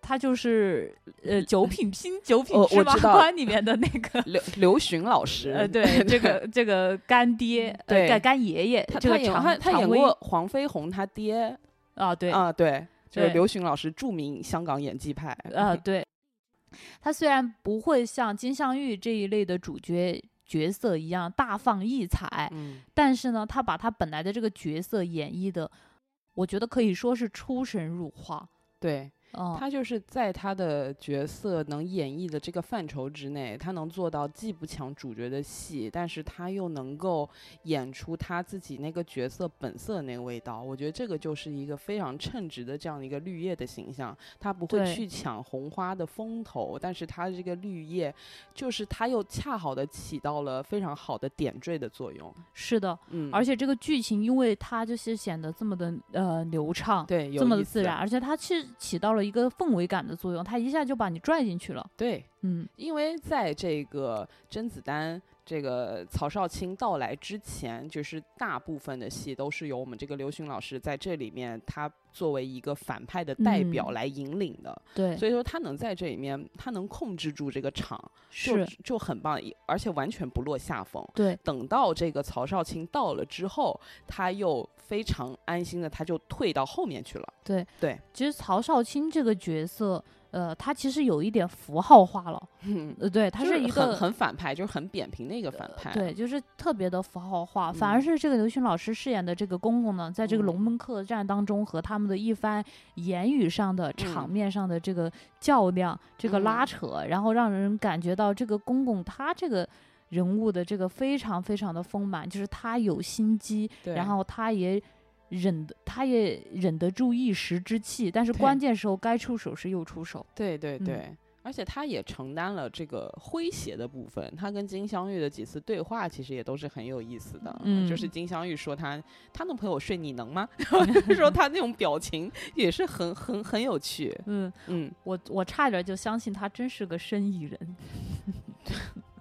他就是呃《九品拼九品哦芝麻官》里面的那个刘刘询老师？呃，对，这个这个干爹，呃对干干爷爷，他他演他他演过黄飞鸿他爹啊，对，啊，对，就是刘询老师著名香港演技派。啊，对，他虽然不会像金镶玉这一类的主角角色一样大放异彩，嗯，但是呢，他把他本来的这个角色演绎的，我觉得可以说是出神入化。对嗯，他就是在他的角色能演绎的这个范畴之内，他能做到既不抢主角的戏，但是他又能够演出他自己那个角色本色的那个味道。我觉得这个就是一个非常称职的这样的一个绿叶的形象。他不会去抢红花的风头，但是他这个绿叶，就是他又恰好的起到了非常好的点缀的作用。是的，嗯，而且这个剧情，因为它就是显得这么的呃流畅。对，有这么的自然，，而且它其实起到了一个氛围感的作用，它一下就把你拽进去了。对，嗯，因为在这个甄子丹这个曹少卿到来之前，就是大部分的戏都是由我们这个刘勋老师在这里面，他作为一个反派的代表嗯来引领的，对，所以说他能在这里面，他能控制住这个场，就是就很棒，而且完全不落下风。对，等到这个曹少卿到了之后，他又非常安心的，他就退到后面去了。对对，其实曹少卿这个角色，呃，他其实有一点符号化了。嗯，呃，对，他是一个很很反派，就是很扁平的一个反派。对，就是特别的符号化，反而嗯是这个刘勋老师饰演的这个公公呢，在这个嗯龙门客栈当中和他们的一番言语上的、场嗯面上的这个较量、这个拉嗯扯，然后让人感觉到这个公公他这个。人物的这个非常非常的丰满，就是他有心机，然后他也忍得，他也忍得住一时之气，但是关键时候该出手时又出手。对对嗯对，而且他也承担了这个诙谐的部分。他跟金镶玉的几次对话，其实也都是很有意思的。嗯就是嗯金镶玉说他他能陪我睡，你能吗？说他那种表情也是很很很有趣。嗯，嗯，我我差点就相信他真是个生意人。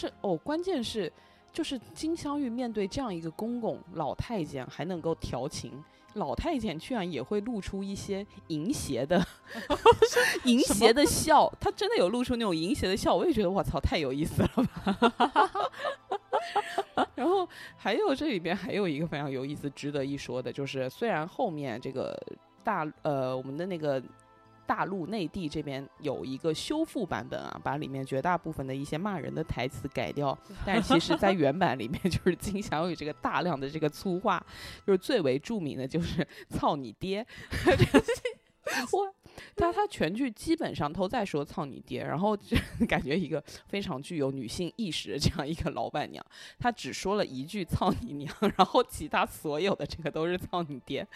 但是哦，关键是。就是金镶玉面对这样一个公公老太监还能够调情。老太监居然也会露出一些淫邪的 淫邪的笑，他真的有露出那种淫邪的笑，我也觉得我操，太有意思了吧。然后还有这里边还有一个非常有意思、值得一说的，就是虽然后面这个大呃我们的那个。大陆内地这边有一个修复版本啊，把里面绝大部分的一些骂人的台词改掉，但其实，在原版里面就是金祥宇这个大量的这个粗话，就是最为著名的就是“操你爹”，我。他他全剧基本上都在说“操你爹”，然后就 感觉一个非常具有女性意识的这样一个老板娘，她只说了一句“操你娘”，然后其他所有的这个都是“操你爹”，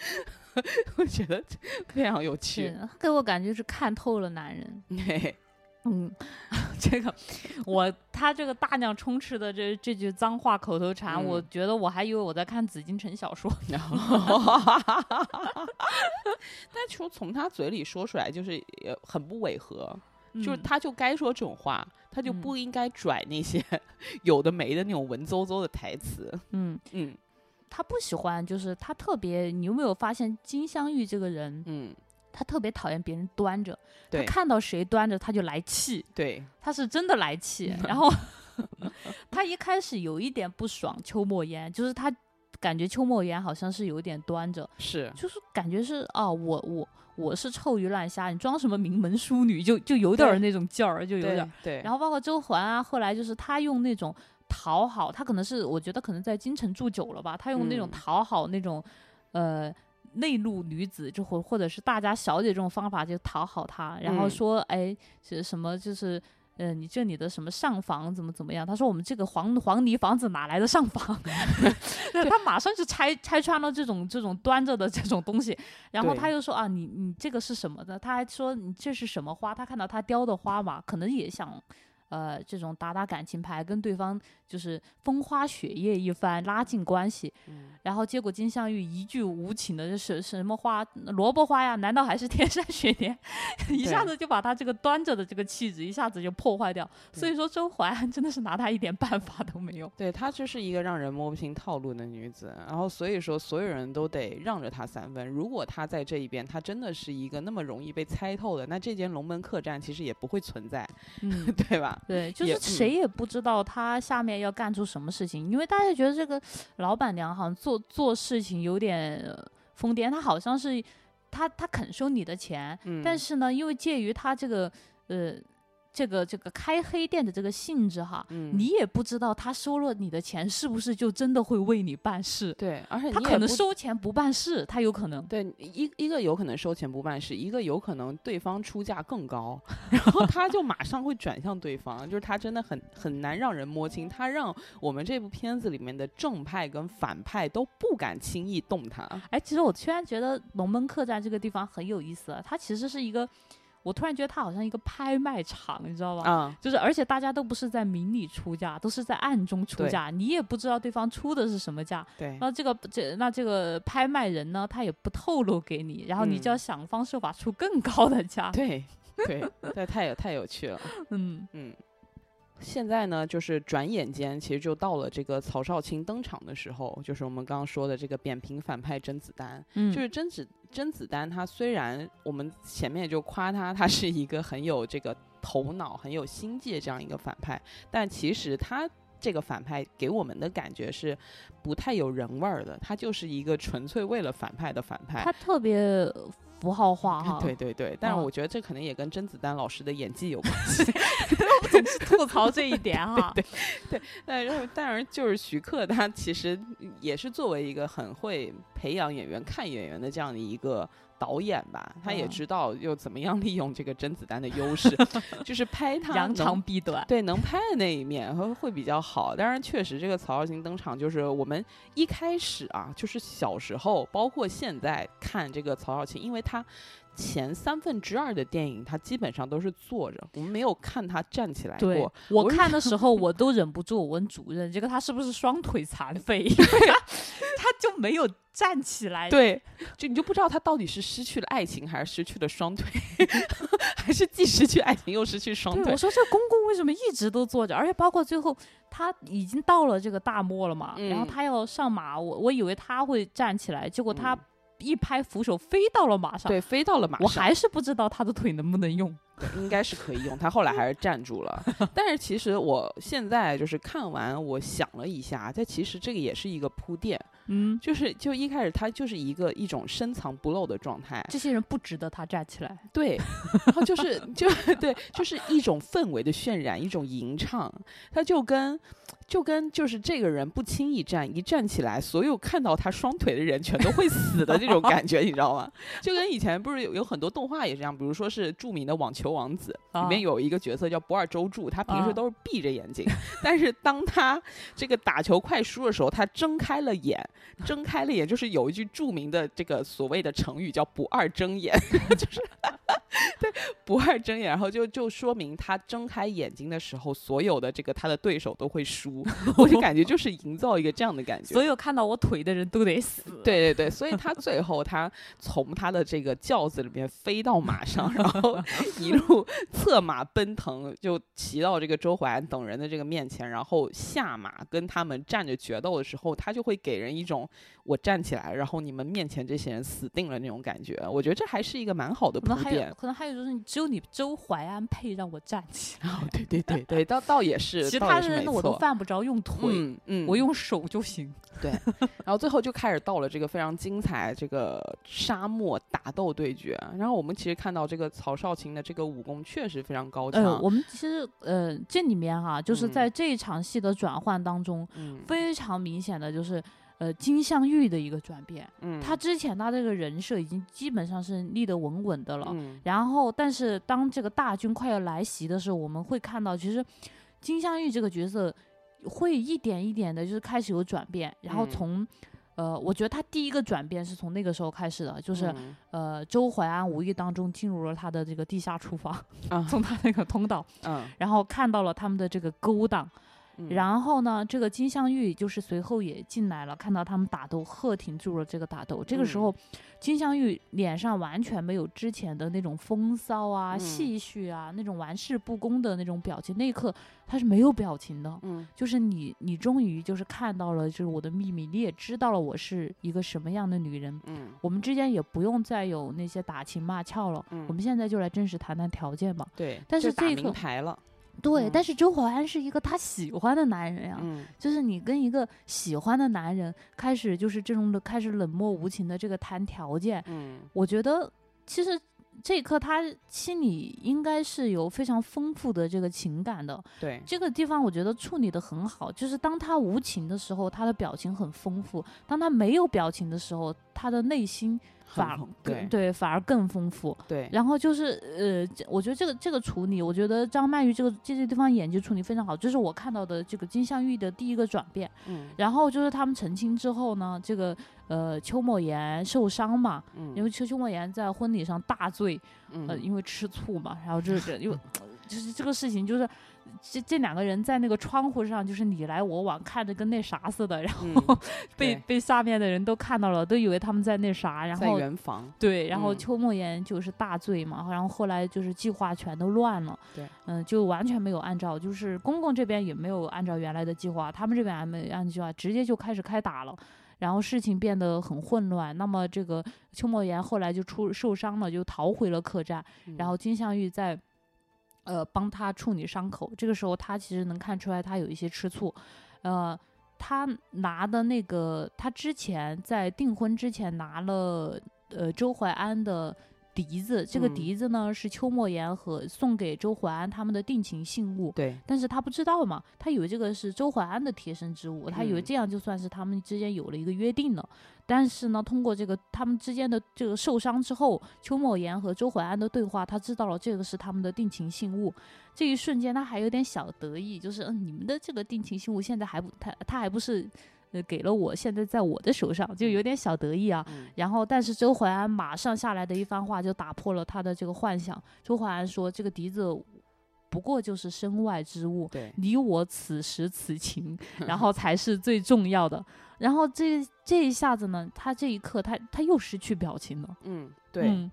我觉得非常有趣，给我感觉是看透了男人。嗯，这个我他这个大量充斥的这这句脏话口头禅，我觉得我还以为我在看紫禁城小说。但说从他嘴里说出来，就是也很不违和，就是他就该说这种话，他就不应该拽那些 有的没的那种文绉绉的台词。嗯嗯，他不喜欢，就是他特别，你有没有发现金镶玉这个人？嗯。他特别讨厌别人端着，他看到谁端着他就来气，对，他是真的来气。然后 他一开始有一点不爽邱莫言，就是他感觉邱莫言好像是有点端着，是，就是感觉是哦，我我我是臭鱼烂虾，你装什么名门淑女，就就有点那种劲儿，就有点。对。然后包括周环啊，后来就是他用那种讨好，他可能是我觉得可能在京城住久了吧，他用那种讨好那种，呃。内陆女子就或或者是大家小姐这种方法就讨好他，然后说哎是什么就是嗯你这里的什么上房怎么怎么样？他说我们这个黄黄泥房子哪来的上房？他马上就拆拆穿了这种这种端着的这种东西，然后他又说啊你你这个是什么的？他还说你这是什么花？他看到他雕的花嘛，可能也想。呃，这种打打感情牌，跟对方就是风花雪月一番，拉近关系。嗯，然后结果金镶玉一句无情的，是什么花？萝卜花呀？难道还是天山雪莲？一下子就把他这个端着的这个气质，一下子就破坏掉。所以说，周淮安真的是拿他一点办法都没有。对她就是一个让人摸不清套路的女子。然后所以说，所有人都得让着她三分。如果她在这一边，她真的是一个那么容易被猜透的，那这间龙门客栈其实也不会存在，嗯，对吧？对，就是谁也不知道他下面要干出什么事情，因为大家觉得这个老板娘好像做做事情有点疯癫，她好像是她她肯收你的钱，但是呢，因为介于她这个呃。这个这个开黑店的这个性质哈，你也不知道他收了你的钱是不是就真的会为你办事。对，而且他可能收钱不办事，他有可能。对，一一个有可能收钱不办事，一个有可能对方出价更高，然后他就马上会转向对方，就是他真的很很难让人摸清，他让我们这部片子里面的正派跟反派都不敢轻易动他。哎，其实我突然觉得龙门客栈这个地方很有意思啊，它其实是一个。我突然觉得它好像一个拍卖场，你知道吧？啊，就是而且大家都不是在明里出价，都是在暗中出价，你也不知道对方出的是什么价。对。然后这个这那这个拍卖人呢，他也不透露给你，然后你就要想方设法出更高的价。对对，这太有太有趣了。嗯 嗯。现在呢，就是转眼间，其实就到了这个曹少卿登场的时候，就是我们刚刚说的这个扁平反派甄子丹。嗯。就是甄子。甄子丹他虽然我们前面就夸他，他是一个很有这个头脑、很有心计这样一个反派，但其实他这个反派给我们的感觉是不太有人味儿的，他就是一个纯粹为了反派的反派。他特别。符号化哈，对对对，但是我觉得这可能也跟甄子丹老师的演技有关系，我总是吐槽这一点哈。对对，但是但是就是徐克，他其实也是作为一个很会培养演员、看演员的这样的一个。导演吧，他也知道又怎么样利用这个甄子丹的优势，就是拍他扬长避短，对，能拍的那一面会会比较好。当然，确实这个曹少卿登场，就是我们一开始啊，就是小时候，包括现在看这个曹少卿，因为他。前三分之二的电影，他基本上都是坐着，我们没有看他站起来过。我看的时候，我都忍不住问主任：“这个他是不是双腿残废？”他就没有站起来。对，就你就不知道他到底是失去了爱情，还是失去了双腿，还是既失去爱情又失去双，腿我。说这公公为什么一直都坐着，而且包括最后他已经到了这个大漠了嘛，然后嗯他要上马，我我以为他会站起来，结果他嗯一拍扶手飞到了马上。对，飞到了马上。我还是不知道他的腿能不能用。对应该是可以用，他后来还是站住了。但是其实我现在就是看完，我想了一下，这其实这个也是一个铺垫，嗯，就是就一开始他就是一个一种深藏不露的状态，这些人不值得他站起来。对，然后就是就对，就是一种氛围的渲染，一种吟唱，他就跟就跟就是这个人不轻易站，一站起来，所有看到他双腿的人全都会死的这种感觉，你知道吗？就跟以前不是有有很多动画也这样，比如说是著名的网球王子，里面啊有一个角色叫不二周助，他平时啊。都是闭着眼睛，但是当他这个打球快输的时候，他睁开了眼，睁开了眼，就是有一句著名的这个所谓的成语叫不二睁眼，就是 对不二睁眼，然后就就说明他睁开眼睛的时候，所有的这个他的对手都会输，我就感觉就 是营造一个这样的感觉所。有看到我腿的人都得死。对对对，所以他最后他从他的这个轿子里面飞到马上，然后 一路策马奔腾，就骑到这个周淮安等人的这个面前，然后下马跟他们站着决斗的时候，他就会给人一种我站起来，然后你们面前这些人死定了那种感觉。我觉得这还是一个蛮好的。可能还有就是，只有你周淮安配让我站起来，哦，对对对对，倒倒也是，其他倒也是没人我都犯不着用腿，嗯嗯，我用手就行。对然后最后就开始到了这个非常精彩这个沙漠打斗对决。然后我们其实看到这个曹少芹的这个武功确实非常高强。呃，我们其实呃这里面哈、就是嗯在这一场戏的转换当中，嗯非常明显的就是。呃，金镶玉的一个转变，嗯，他之前他这个人设已经基本上是立得稳稳的了，嗯。然后，但是当这个大军快要来袭的时候，我们会看到，其实金镶玉这个角色会一点一点的，就是开始有转变。然后嗯。从，呃，我觉得他第一个转变是从那个时候开始的，就是、嗯。呃，周淮安无意当中进入了他的这个地下厨房，啊。从他那个通道，嗯，然后看到了他们的这个勾当。嗯然后呢，这个金镶玉就是随后也进来了，看到他们打斗，喝停住了这个打斗。这个时嗯候，金镶玉脸上完全没有之前的那种风骚啊、嗯戏谑啊、那种玩世不恭的那种表情。那一刻，他是没有表情的，嗯就是你，你终于就是看到了，就是我的秘密，你也知道了我是一个什么样的女人。嗯我们之间也不用再有那些打情骂俏了，嗯我们现在就来正式谈谈条件吧。对，但是打这个明牌了。对，嗯。但是周淮安是一个他喜欢的男人呀、嗯。就是你跟一个喜欢的男人开始就是这种的开始冷漠无情的这个谈条件，嗯。我觉得其实这一刻他心里应该是有非常丰富的这个情感的。对，这个地方我觉得处理的很好，就是当他无情的时候，他的表情很丰富；当他没有表情的时候，他的内心反而更对对反而更丰富。对，然后就是呃，我觉得这个这个处理，我觉得张曼玉这个这些地方演技处理非常好，这是我看到的这个金镶玉的第一个转变。嗯然后就是他们成亲之后呢，这个呃邱莫言受伤嘛，因嗯为邱邱莫言在婚礼上大醉，呃，嗯因为吃醋嘛，然后就是 又就是这个事情就是。这这两个人在那个窗户上，就是你来我往，看着跟那啥似的，然后嗯被对被下面的人都看到了，都以为他们在那啥，然在后圆房。对，然后嗯邱莫言就是大醉嘛，然后后来就是计划全都乱了，对，嗯，就完全没有按照，就是公公这边也没有按照原来的计划，他们这边还没按计划，直接就开始开打了。然后事情变得很混乱，那么这个邱莫言后来就出受伤了，就逃回了客栈，然后金镶玉在呃帮他处理伤口。这个时候他其实能看出来他有一些吃醋，呃，他拿的那个他之前在订婚之前拿了呃周淮安的。笛子，这个嗯笛子呢是邱莫言和送给周淮安他们的定情信物，对，但是他不知道嘛，他以为这个是周淮安的贴身之物，他以为嗯这样就算是他们之间有了一个约定了。但是呢，通过这个他们之间的这个受伤之后，邱莫言和周淮安的对话，他知道了这个是他们的定情信物。这一瞬间，他还有点小得意，就是嗯，你们的这个定情信物现在还不，他他还不是。呃，给了我，现在在我的手上，就有点小得意啊。嗯然后，但是周淮安马上下来的一番话就打破了他的这个幻想。周淮安说：“这个笛子不过就是身外之物，你我此时此情，然后才是最重要的。然后这这一下子呢，他这一刻他他又失去表情了。嗯，对。嗯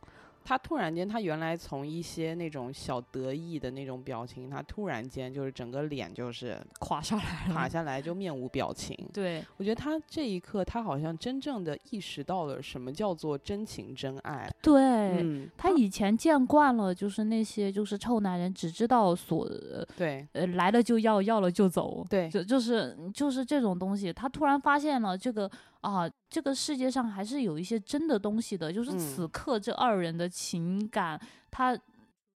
他突然间，他原来从一些那种小得意的那种表情，他突然间就是整个脸就是垮下来了，垮下来，就面无表情。对，我觉得他这一刻，他好像真正的意识到了什么叫做真情真爱。对，嗯，他以前见惯了，就是那些就是臭男人，只知道所对呃来了就要，要了就走，对就就是就是这种东西。他突然发现了这个啊，这个世界上还是有一些真的东西的，就是嗯此刻这二人的情感，他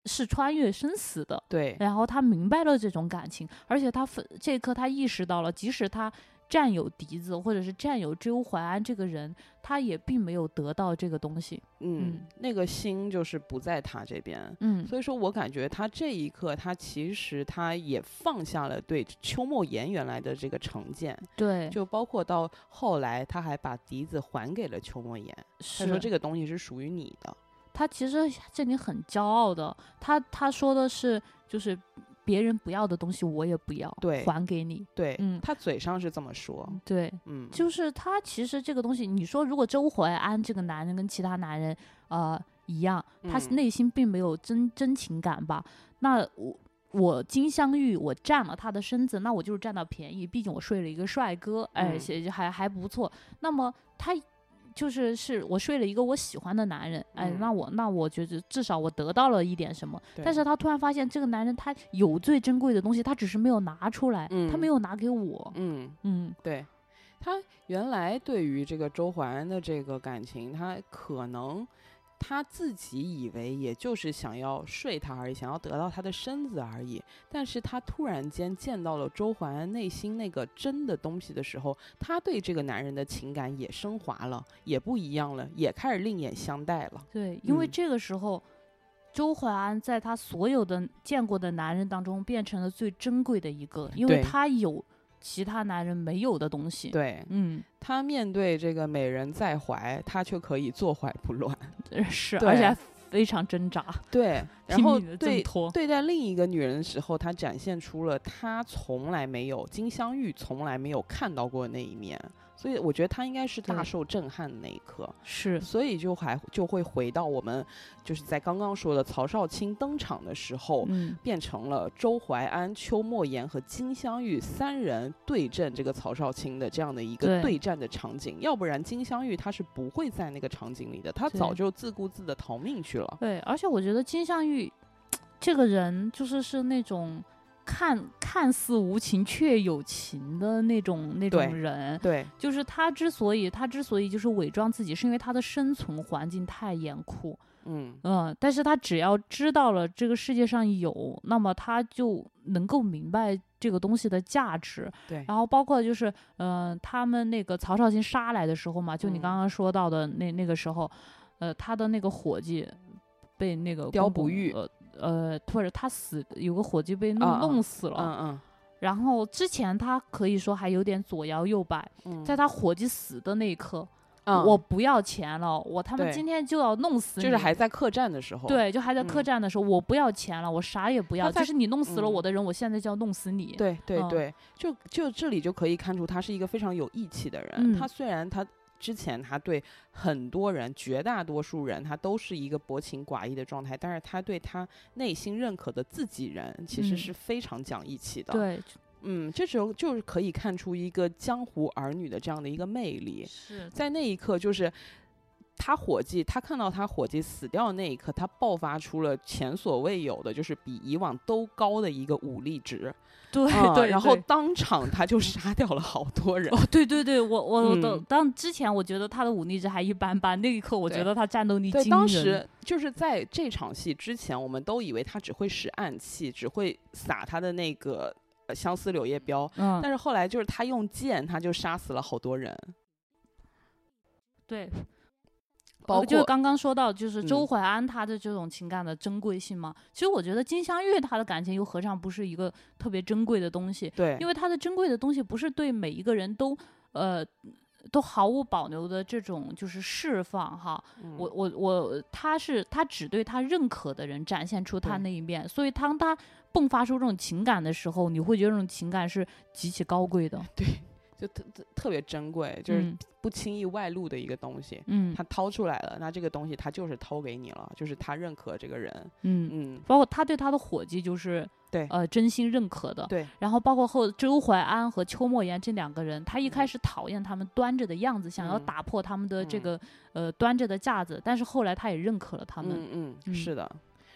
是穿越生死的。对，然后他明白了这种感情，而且他分这一刻他意识到了，即使他占有笛子或者是占有周淮安这个人，他也并没有得到这个东西。嗯，嗯那个心就是不在他这边。嗯，所以说我感觉他这一刻，他其实他也放下了对邱莫言原来的这个成见，对，就包括到后来，他还把笛子还给了邱莫言，他说这个东西是属于你的。他其实这里很骄傲的，他他说的是就是别人不要的东西我也不要，对还给你。对，嗯他嘴上是这么说，对，嗯，就是他其实这个东西，你说如果周淮安这个男人跟其他男人呃一样，他嗯内心并没有真真情感吧？那我。我金镶玉，我占了他的身子，那我就是占到便宜。毕竟我睡了一个帅哥，哎，嗯还还不错。那么他就是是我睡了一个我喜欢的男人，哎，嗯那我那我觉得至少我得到了一点什么。对但是他突然发现这个男人他有最珍贵的东西，他只是没有拿出来，他嗯没有拿给我。嗯，嗯，对，他原来对于这个周淮安的这个感情，他可能他自己以为也就是想要睡他而已，想要得到他的身子而已。但是他突然间见到了周淮安内心那个真的东西的时候，他对这个男人的情感也升华了，也不一样了，也开始另眼相待了。对，因为嗯这个时候，周淮安在他所有的见过的男人当中变成了最珍贵的一个，因为对他有其他男人没有的东西。，对嗯，他面对这个美人在怀，他却可以坐怀不乱。呃是，而且还非常挣扎，对，然后对。对待另一个女人的时候，他展现出了他从来没有金镶玉从来没有看到过的那一面，所以我觉得他应该是大受震撼的那一刻，是，所以就还就会回到我们就是在刚刚说的曹少卿登场的时候。嗯，变成了周淮安、邱莫言和金镶玉三人对阵这个曹少卿的这样的一个对对战的场景，要不然金镶玉他是不会在那个场景里的，他早就自顾自的逃命去了。对，而且我觉得金镶玉 这个人就是是那种看看似无情却有情的那种那种人。对，就是他之所以他之所以就是伪装自己，是因为他的生存环境太严酷。嗯，嗯，但是他只要知道了这个世界上有，那么他就能够明白这个东西的价值。对，然后包括就是，嗯、他们那个曹少卿杀来的时候嘛，就你嗯刚刚说到的那那个时候，呃，他的那个伙计被那个公公雕不玉呃呃，或者他死有个伙计被弄、弄死了。嗯嗯然后之前他可以说还有点左摇右摆，嗯，在他伙计死的那一刻，嗯我不要钱了，我他妈今天就要弄死你。就是还在客栈的时候，对，就还在客嗯栈的时候，我不要钱了，我啥也不要，在就是你弄死了我嗯的人，我现在就要弄死你。对对嗯对，就就这里就可以看出他是一个非常有义气的人。嗯他虽然他之前他对很多人，绝大多数人他都是一个薄情寡义的状态，但是他对他内心认可的自己人，其实嗯是非常讲义气的。，对，嗯，这时候就是可以看出一个江湖儿女的这样的一个魅力。是在那一刻，就是他伙计，他看到他伙计死掉的那一刻，他爆发出了前所未有的，就是比以往都高的一个武力值。对嗯对，然后当场他就杀掉了好多人。哦，对对对，我我我的嗯当之前我觉得他的武力值还一般般，那一刻我觉得他战斗力对，惊人当时就是在这场戏之前，我们都以为他只会使暗器，只会撒他的那个呃相思柳叶镖，嗯但是后来就是他用剑，他就杀死了好多人。对。包括呃就刚刚说到，就是周嗯淮安他的这种情感的珍贵性嘛。其实我觉得金镶玉他的感情又何尝不是一个特别珍贵的东西？对，因为他的珍贵的东西不是对每一个人都呃都毫无保留的这种就是释放哈。嗯我我我，他是他只对他认可的人展现出他那一面，所以当他迸发出这种情感的时候，你会觉得这种情感是极其高贵的。对，就特特特别珍贵，就是嗯不轻易外露的一个东西。嗯他掏出来了，那这个东西他就是掏给你了，就是他认可这个人。嗯，嗯，包括他对他的伙计就是对呃真心认可的。对，然后包括后周淮安和邱莫言这两个人，他一开嗯始讨厌他们端着的样子，想要嗯打破他们的这嗯个、呃端着的架子，但是后来他也认可了他们。嗯嗯，嗯是的。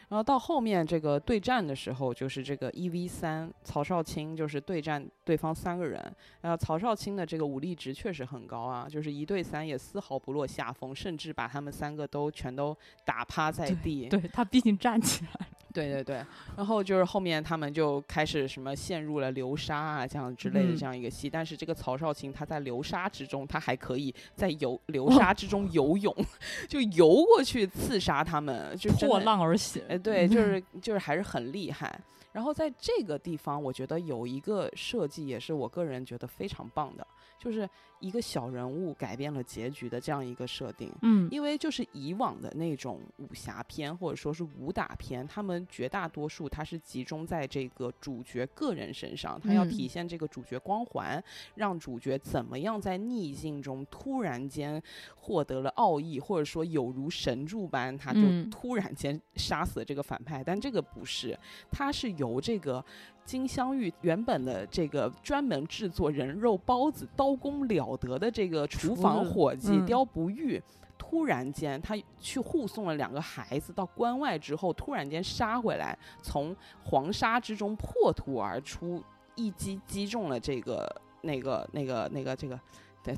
然后到后面这个对战的时候，就是这个一 v 三，曹少卿就是对战对方三个人。然后曹少卿的这个武力值确实很高啊，就是一对三也丝毫不落下风，甚至把他们三个都全都打趴在地。对他毕竟站起来，对对对，然后就是后面他们就开始什么陷入了流沙啊这样之类的嗯这样一个戏，但是这个曹少卿他在流沙之中，他还可以在游哦流沙之中游泳，就游过去刺杀他们，就破浪而行。哎，对，就是就是还是很厉害。然后在这个地方，我觉得有一个设计也是我个人觉得非常棒的，就是一个小人物改变了结局的这样一个设定。嗯因为就是以往的那种武侠片或者说是武打片，他们绝大多数它是集中在这个主角个人身上，他要嗯体现这个主角光环，让主角怎么样在逆境中突然间获得了奥义，或者说有如神助般，他就嗯突然间杀死了这个反派。但这个不是，它是由这个金镶玉原本的这个专门制作人肉包子、刀工了得的这个厨厨房伙计嗯。刁不玉。突然间，他去护送了两个孩子到关外之后，突然间杀回来，从黄沙之中破土而出，一击击中了这个那个那个那个这个，对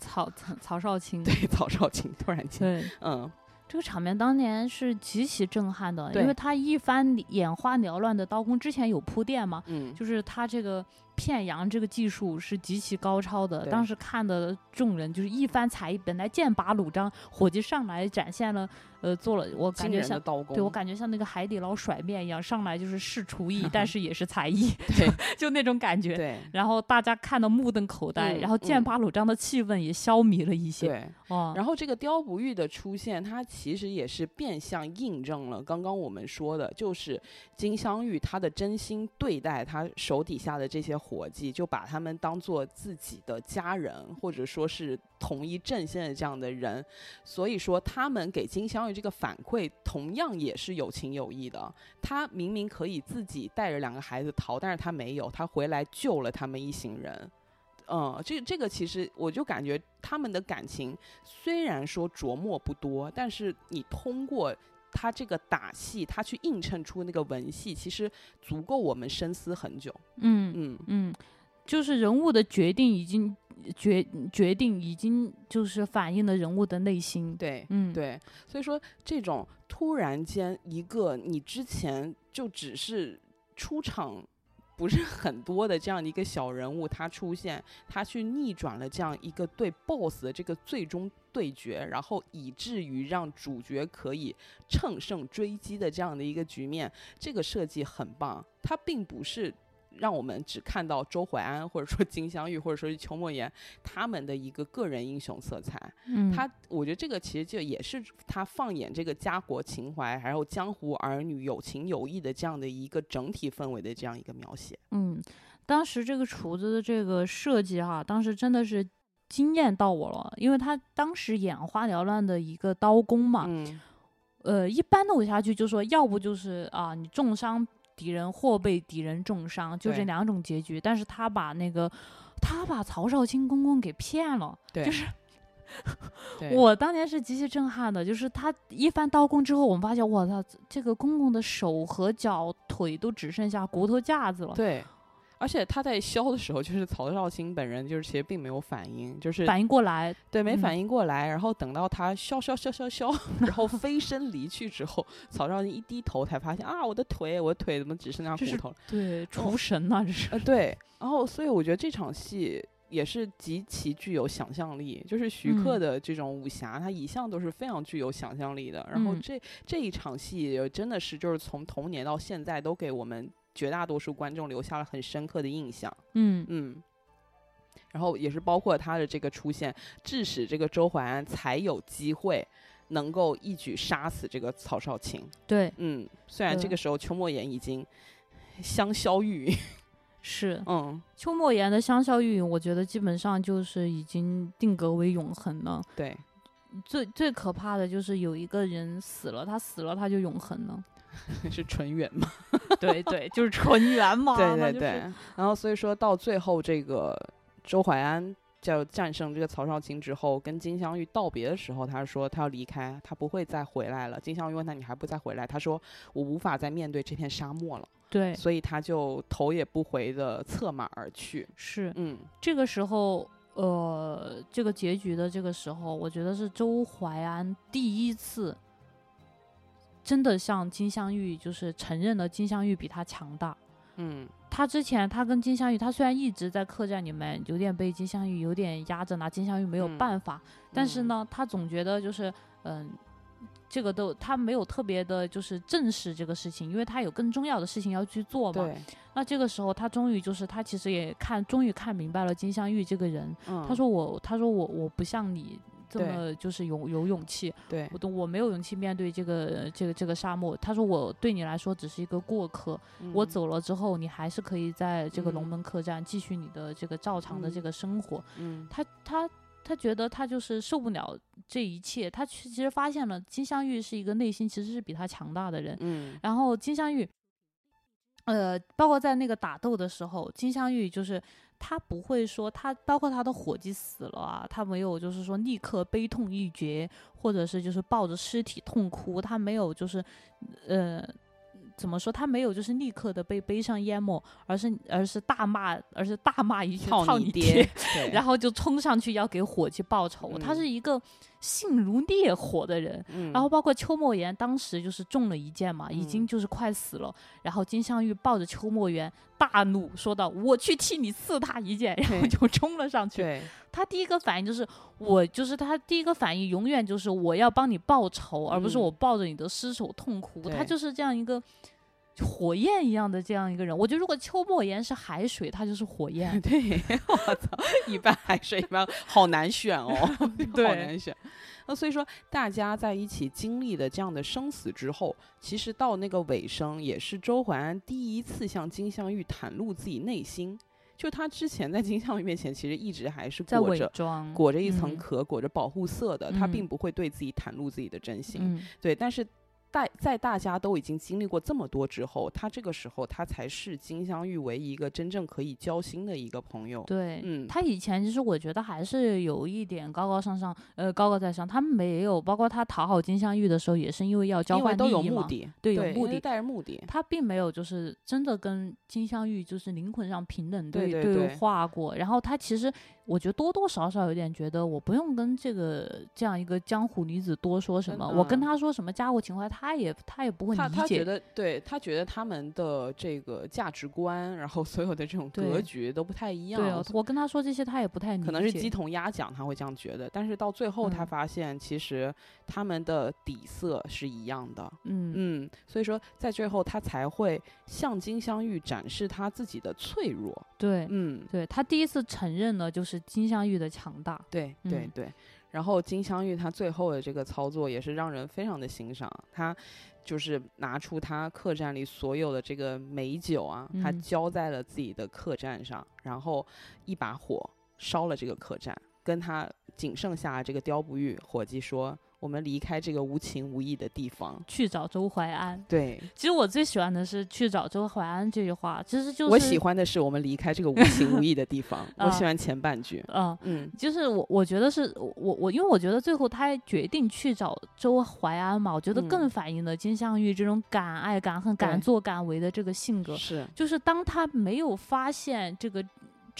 曹曹曹少卿，对曹少卿，突然间，对。嗯，这个场面当年是极其震撼的，因为他一番眼花缭乱的刀工，之前有铺垫嘛，嗯，就是他这个片羊这个技术是极其高超的，当时看的众人就是一番才艺，本来剑拔弩张，伙计上来展现了，呃，做了我感觉像。刀工，对我感觉像那个海底捞甩面一样，上来就是是厨艺，但是也是才艺，对就那种感觉。对然后大家看的目瞪口呆，嗯然后剑嗯拔弩张的气氛也消弭了一些。对。哦，然后这个雕不玉的出现，它其实也是变相印证了刚刚我们说的，就是金镶玉他的真心对待他手底下的这些伙计，就把他们当做自己的家人，或者说是同一阵线的这样的人。所以说，他们给金镶玉这个反馈，同样也是有情有义的。他明明可以自己带着两个孩子逃，但是他没有，他回来救了他们一行人。嗯，这这个其实我就感觉他们的感情虽然说琢磨不多，但是你通过他这个打戏，他去映衬出那个文戏，其实足够我们深思很久。嗯嗯，嗯，就是人物的决定已经决决定已经就是反映了人物的内心。对，嗯，对，所以说这种突然间一个你之前就只是出场。不是很多的这样的一个小人物，他出现，他去逆转了这样一个对 BOSS 的这个最终对决，然后以至于让主角可以乘胜追击的这样的一个局面，这个设计很棒。他并不是让我们只看到周淮安或者说金镶玉或者说是邱莫言他们的一个个人英雄色彩，嗯，他，我觉得这个其实就也是他放眼这个家国情怀，还有江湖儿女有情有义的这样的一个整体氛围的这样一个描写。嗯，当时这个厨子的这个设计哈、当时真的是惊艳到我了，因为他当时眼花缭乱的一个刀工嘛，嗯，呃，一般的武侠剧就说要不就是啊你重伤敌人或被敌人重伤，就这两种结局，但是他把那个他把曹少卿公公给骗了，对，就是我当年是极其震撼的，就是他一番刀工之后，我们发现，我操，这个公公的手和脚、腿都只剩下骨头架子了，对。而且他在削的时候，就是曹少卿本人就是其实并没有反应，就是反应过来，嗯对没反应过来，然后等到他削削削削削，然后飞身离去之后，曹少卿一低头才发现啊，我的腿，我的腿怎么只剩下骨头了？对，厨神呐、这是，呃，对，然后所以我觉得这场戏也是极其具有想象力，就是徐克嗯的这种武侠，他一向都是非常具有想象力的。然后嗯这这一场戏真的是就是从童年到现在都给我们绝大多数观众留下了很深刻的印象。嗯嗯，然后也是包括他的这个出现，致使这个周淮安才有机会能够一举杀死这个曹少卿。对，嗯，虽然这个时候邱莫言已经香消玉殒，是嗯，邱莫言的香消玉殒，我觉得基本上就是已经定格为永恒了。对，最最可怕的就是有一个人死了，他死了他就永恒了。是纯元嘛。对对，就是纯元嘛。对那就是对对，然后所以说到最后，这个周淮安叫战胜这个曹少卿之后，跟金镶玉道别的时候，他说他要离开，他不会再回来了。金镶玉问他你还不再回来？他说我无法再面对这片沙漠了，对所以他就头也不回的策马而去。是嗯，这个时候。呃，这个结局的这个时候，我觉得是周淮安第一次真的像金镶玉就是承认了金镶玉比他强大。嗯，他之前他跟金镶玉，他虽然一直在客栈里面有点被金镶玉有点压着，拿金镶玉没有嗯办法，但是嗯呢，他总觉得就是嗯。这个都他没有特别的，就是正视这个事情，因为他有更重要的事情要去做嘛。对，那这个时候，他终于就是他其实也看，终于看明白了金镶玉这个人。嗯，他说我，他说我我不像你这么就是有有勇气，对。我，都我没有勇气面对这个这个这个沙漠。他说我对你来说只是一个过客，我嗯，走了之后，你还是可以在这个龙嗯。门客栈继续你的这个照常的这嗯个生活。嗯，他他他觉得他就是受不了这一切，他其实发现了金镶玉是一个内心其实是比他强大的人。嗯，然后金镶玉，呃，包括在那个打斗的时候，金镶玉就是他不会说他，包括他的伙计死了啊，他没有就是说立刻悲痛欲绝，或者是就是抱着尸体痛哭，他没有就是呃。怎么说？他没有就是立刻的被悲伤淹没，而是而是大骂，而是大骂一句“操你爹”，然后就冲上去要给伙计报仇。他嗯是一个性如烈火的人，嗯，然后包括邱莫言当时就是中了一箭嘛，已经嗯就是快死了。然后金镶玉抱着邱莫言大怒，说道：“我去替你刺他一箭。”然后就冲了上去。对，他第一个反应就是我，就是他第一个反应永远就是我要帮你报仇，而不是嗯我抱着你的尸首痛哭。他就是这样一个。火焰一样的这样一个人，我觉得如果邱莫言是海水，他就是火焰。对，我操，一般海水一般，好难选哦，好难选。那所以说，大家在一起经历的这样的生死之后，其实到那个尾声，也是周淮安第一次向金镶玉袒露自己内心。就他之前在金项玉面前，其实一直还是在伪裹着装，裹着一层嗯。壳，裹着保护色的，他嗯。并不会对自己袒露自己的真心。嗯，对，但是大在大家都已经经历过这么多之后，他这个时候他才是金镶玉为一个真正可以交心的一个朋友。对，嗯他以前其实我觉得还是有一点高高上上，呃，高高在上。他没有，包括他讨好金镶玉的时候，也是因为要交换利益嘛。有目的，对有目的带着目的。他并没有就是真的跟金镶玉就是灵魂上平等对对对对话过。然后他其实我觉得多多少少有点觉得我不用跟这个这样一个江湖女子多说什么，我跟她说什么家国情怀，她也她也不会理解。她觉。得，对她觉得他们的这个价值观，然后所有的这种格局都不太一样。对哦，我跟她说这些，她也不太理解。可能是鸡同鸭讲，她会这样觉得。但是到最后，他嗯发现其实他们的底色是一样的。嗯嗯，所以说在最后他才会向金镶玉展示他自己的脆弱。对嗯，对，他第一次承认呢就是金镶玉的强大。对对嗯对。然后金镶玉他最后的这个操作也是让人非常的欣赏，他就是拿出他客栈里所有的这个美酒啊，他嗯浇在了自己的客栈上，然后一把火烧了这个客栈，跟他仅剩下这个雕不玉伙计说：“我们离开这个无情无义的地方。去找周淮安。”对，其实我最喜欢的是去找周淮安这句话，其实就是我喜，欢的是我们离开这个无情无义的地方，我喜啊欢前半句。嗯。嗯，就是我，我觉得是我我，因为我觉得最后他决定去找周淮安嘛，我觉得更嗯反映了金镶玉这种敢爱敢恨、敢对作敢为的这个性格。是，就是当他没有发现这个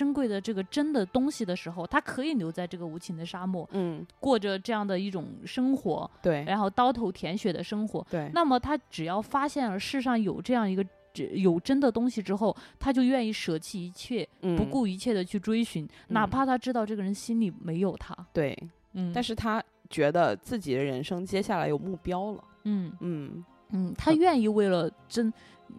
珍贵的这个真的东西的时候，他可以留在这个无情的沙漠，嗯，过着这样的一种生活，对，然后刀头舔血的生活。对，那么他只要发现了世上有这样一个只有真的东西之后，他就愿意舍弃一切，不嗯。顾一切的去追寻，哪嗯。怕他知道这个人心里没有他。对，嗯，但是是他觉得自己的人生接下来有目标了。嗯。嗯，嗯，他嗯愿意为了真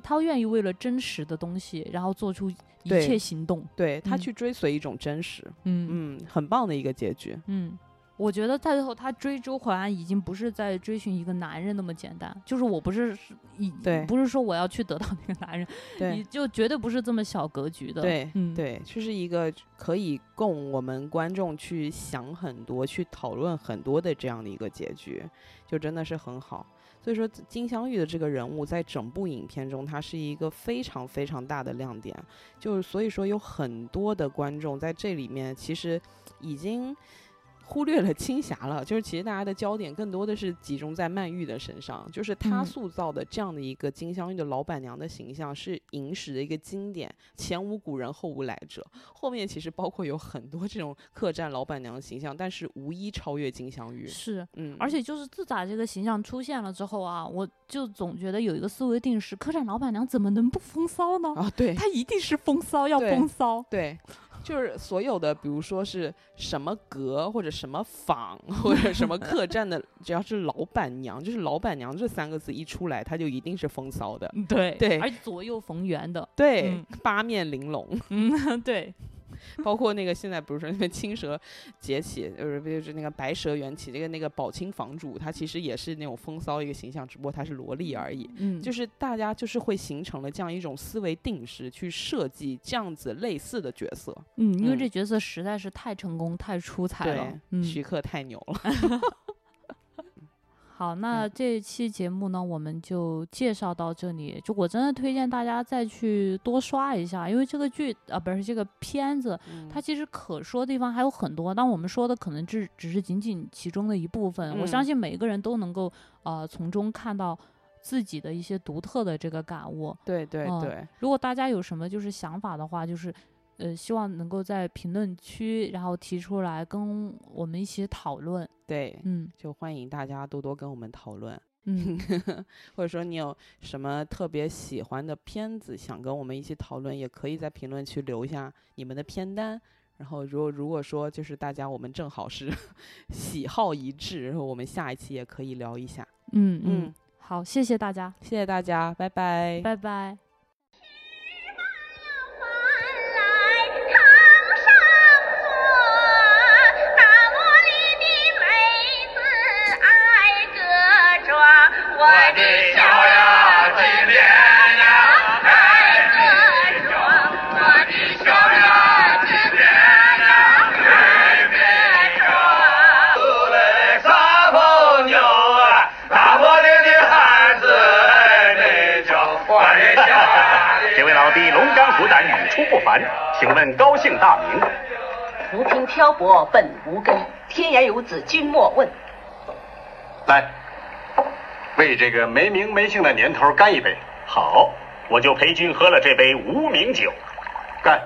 他愿意为了真实的东西，然后做出一切行动。对他嗯去追随一种真实，嗯嗯，很棒的一个结局。嗯，我觉得到最后他追周淮安已经不是在追寻一个男人那么简单，就是我不是是以对不是说我要去得到那个男人，你对就绝对不是这么小格局的。对嗯，对，就是一个可以供我们观众去想很多、去讨论很多的这样的一个结局，就真的是很好。所以说，金镶玉的这个人物在整部影片中，他是一个非常非常大的亮点。就是所以说，有很多的观众在这里面其实已经忽略了青霞了。就是其实大家的焦点更多的是集中在曼玉的身上，就是她嗯塑造的这样的一个金镶玉的老板娘的形象是影史的一个经典，前无古人后无来者。后面其实包括有很多这种客栈老板娘的形象，但是无一超越金镶玉。是。嗯，而且就是自打这个形象出现了之后啊，我就总觉得有一个思维定式：客栈老板娘怎么能不风骚呢？啊，对她一定是风骚，要风骚。对。就是所有的，比如说是什么阁或者什么坊或者什么客栈的，只要是老板娘，就是老板娘这三个字一出来，他就一定是风骚的。嗯对对而且左右逢源的。对，嗯八面玲珑，嗯，对，包括那个现在不是说那个青蛇崛起，就是就是那个白蛇缘起，这个那个宝清房主，他其实也是那种风骚一个形象，只不过他是萝莉而已。嗯，就是大家就是会形成了这样一种思维定式，去设计这样子类似的角色。嗯，因为嗯这角色实在是太成功、太出彩了徐克太牛了。好，那嗯这期节目呢，我们就介绍到这里。就我真的推荐大家再去多刷一下，因为这个剧啊，不是这个片子，它其实可说的地方还有很多，但我们说的可能只只是仅仅其中的一部分。我相嗯信每一个人都能够呃从中看到自己的一些独特的这个感悟。对对嗯对，如果大家有什么就是想法的话，就是呃希望能够在评论区然后提出来跟我们一起讨论。对，嗯就欢迎大家多多跟我们讨论。嗯 或者说你有什么特别喜欢的片子，想跟我们一起讨论，也可以在评论区留下你们的片单。然后，如果如果说就是大家我们正好是 喜好一致，然后我们下一期也可以聊一下。嗯嗯嗯，好，谢谢大家，谢谢大家，拜拜。拜拜。我的小呀嘴边呀爱个妆，我的小呀呀爱个妆。来撒泡尿啊，大的汉子那叫我的小呀。这位老弟龙岗虎胆，语出不凡，请问高姓大名？浮萍漂泊本无根，天涯游子君莫问。来，为这个没名没姓的年头干一杯。好，我就陪君喝了这杯无名酒。干！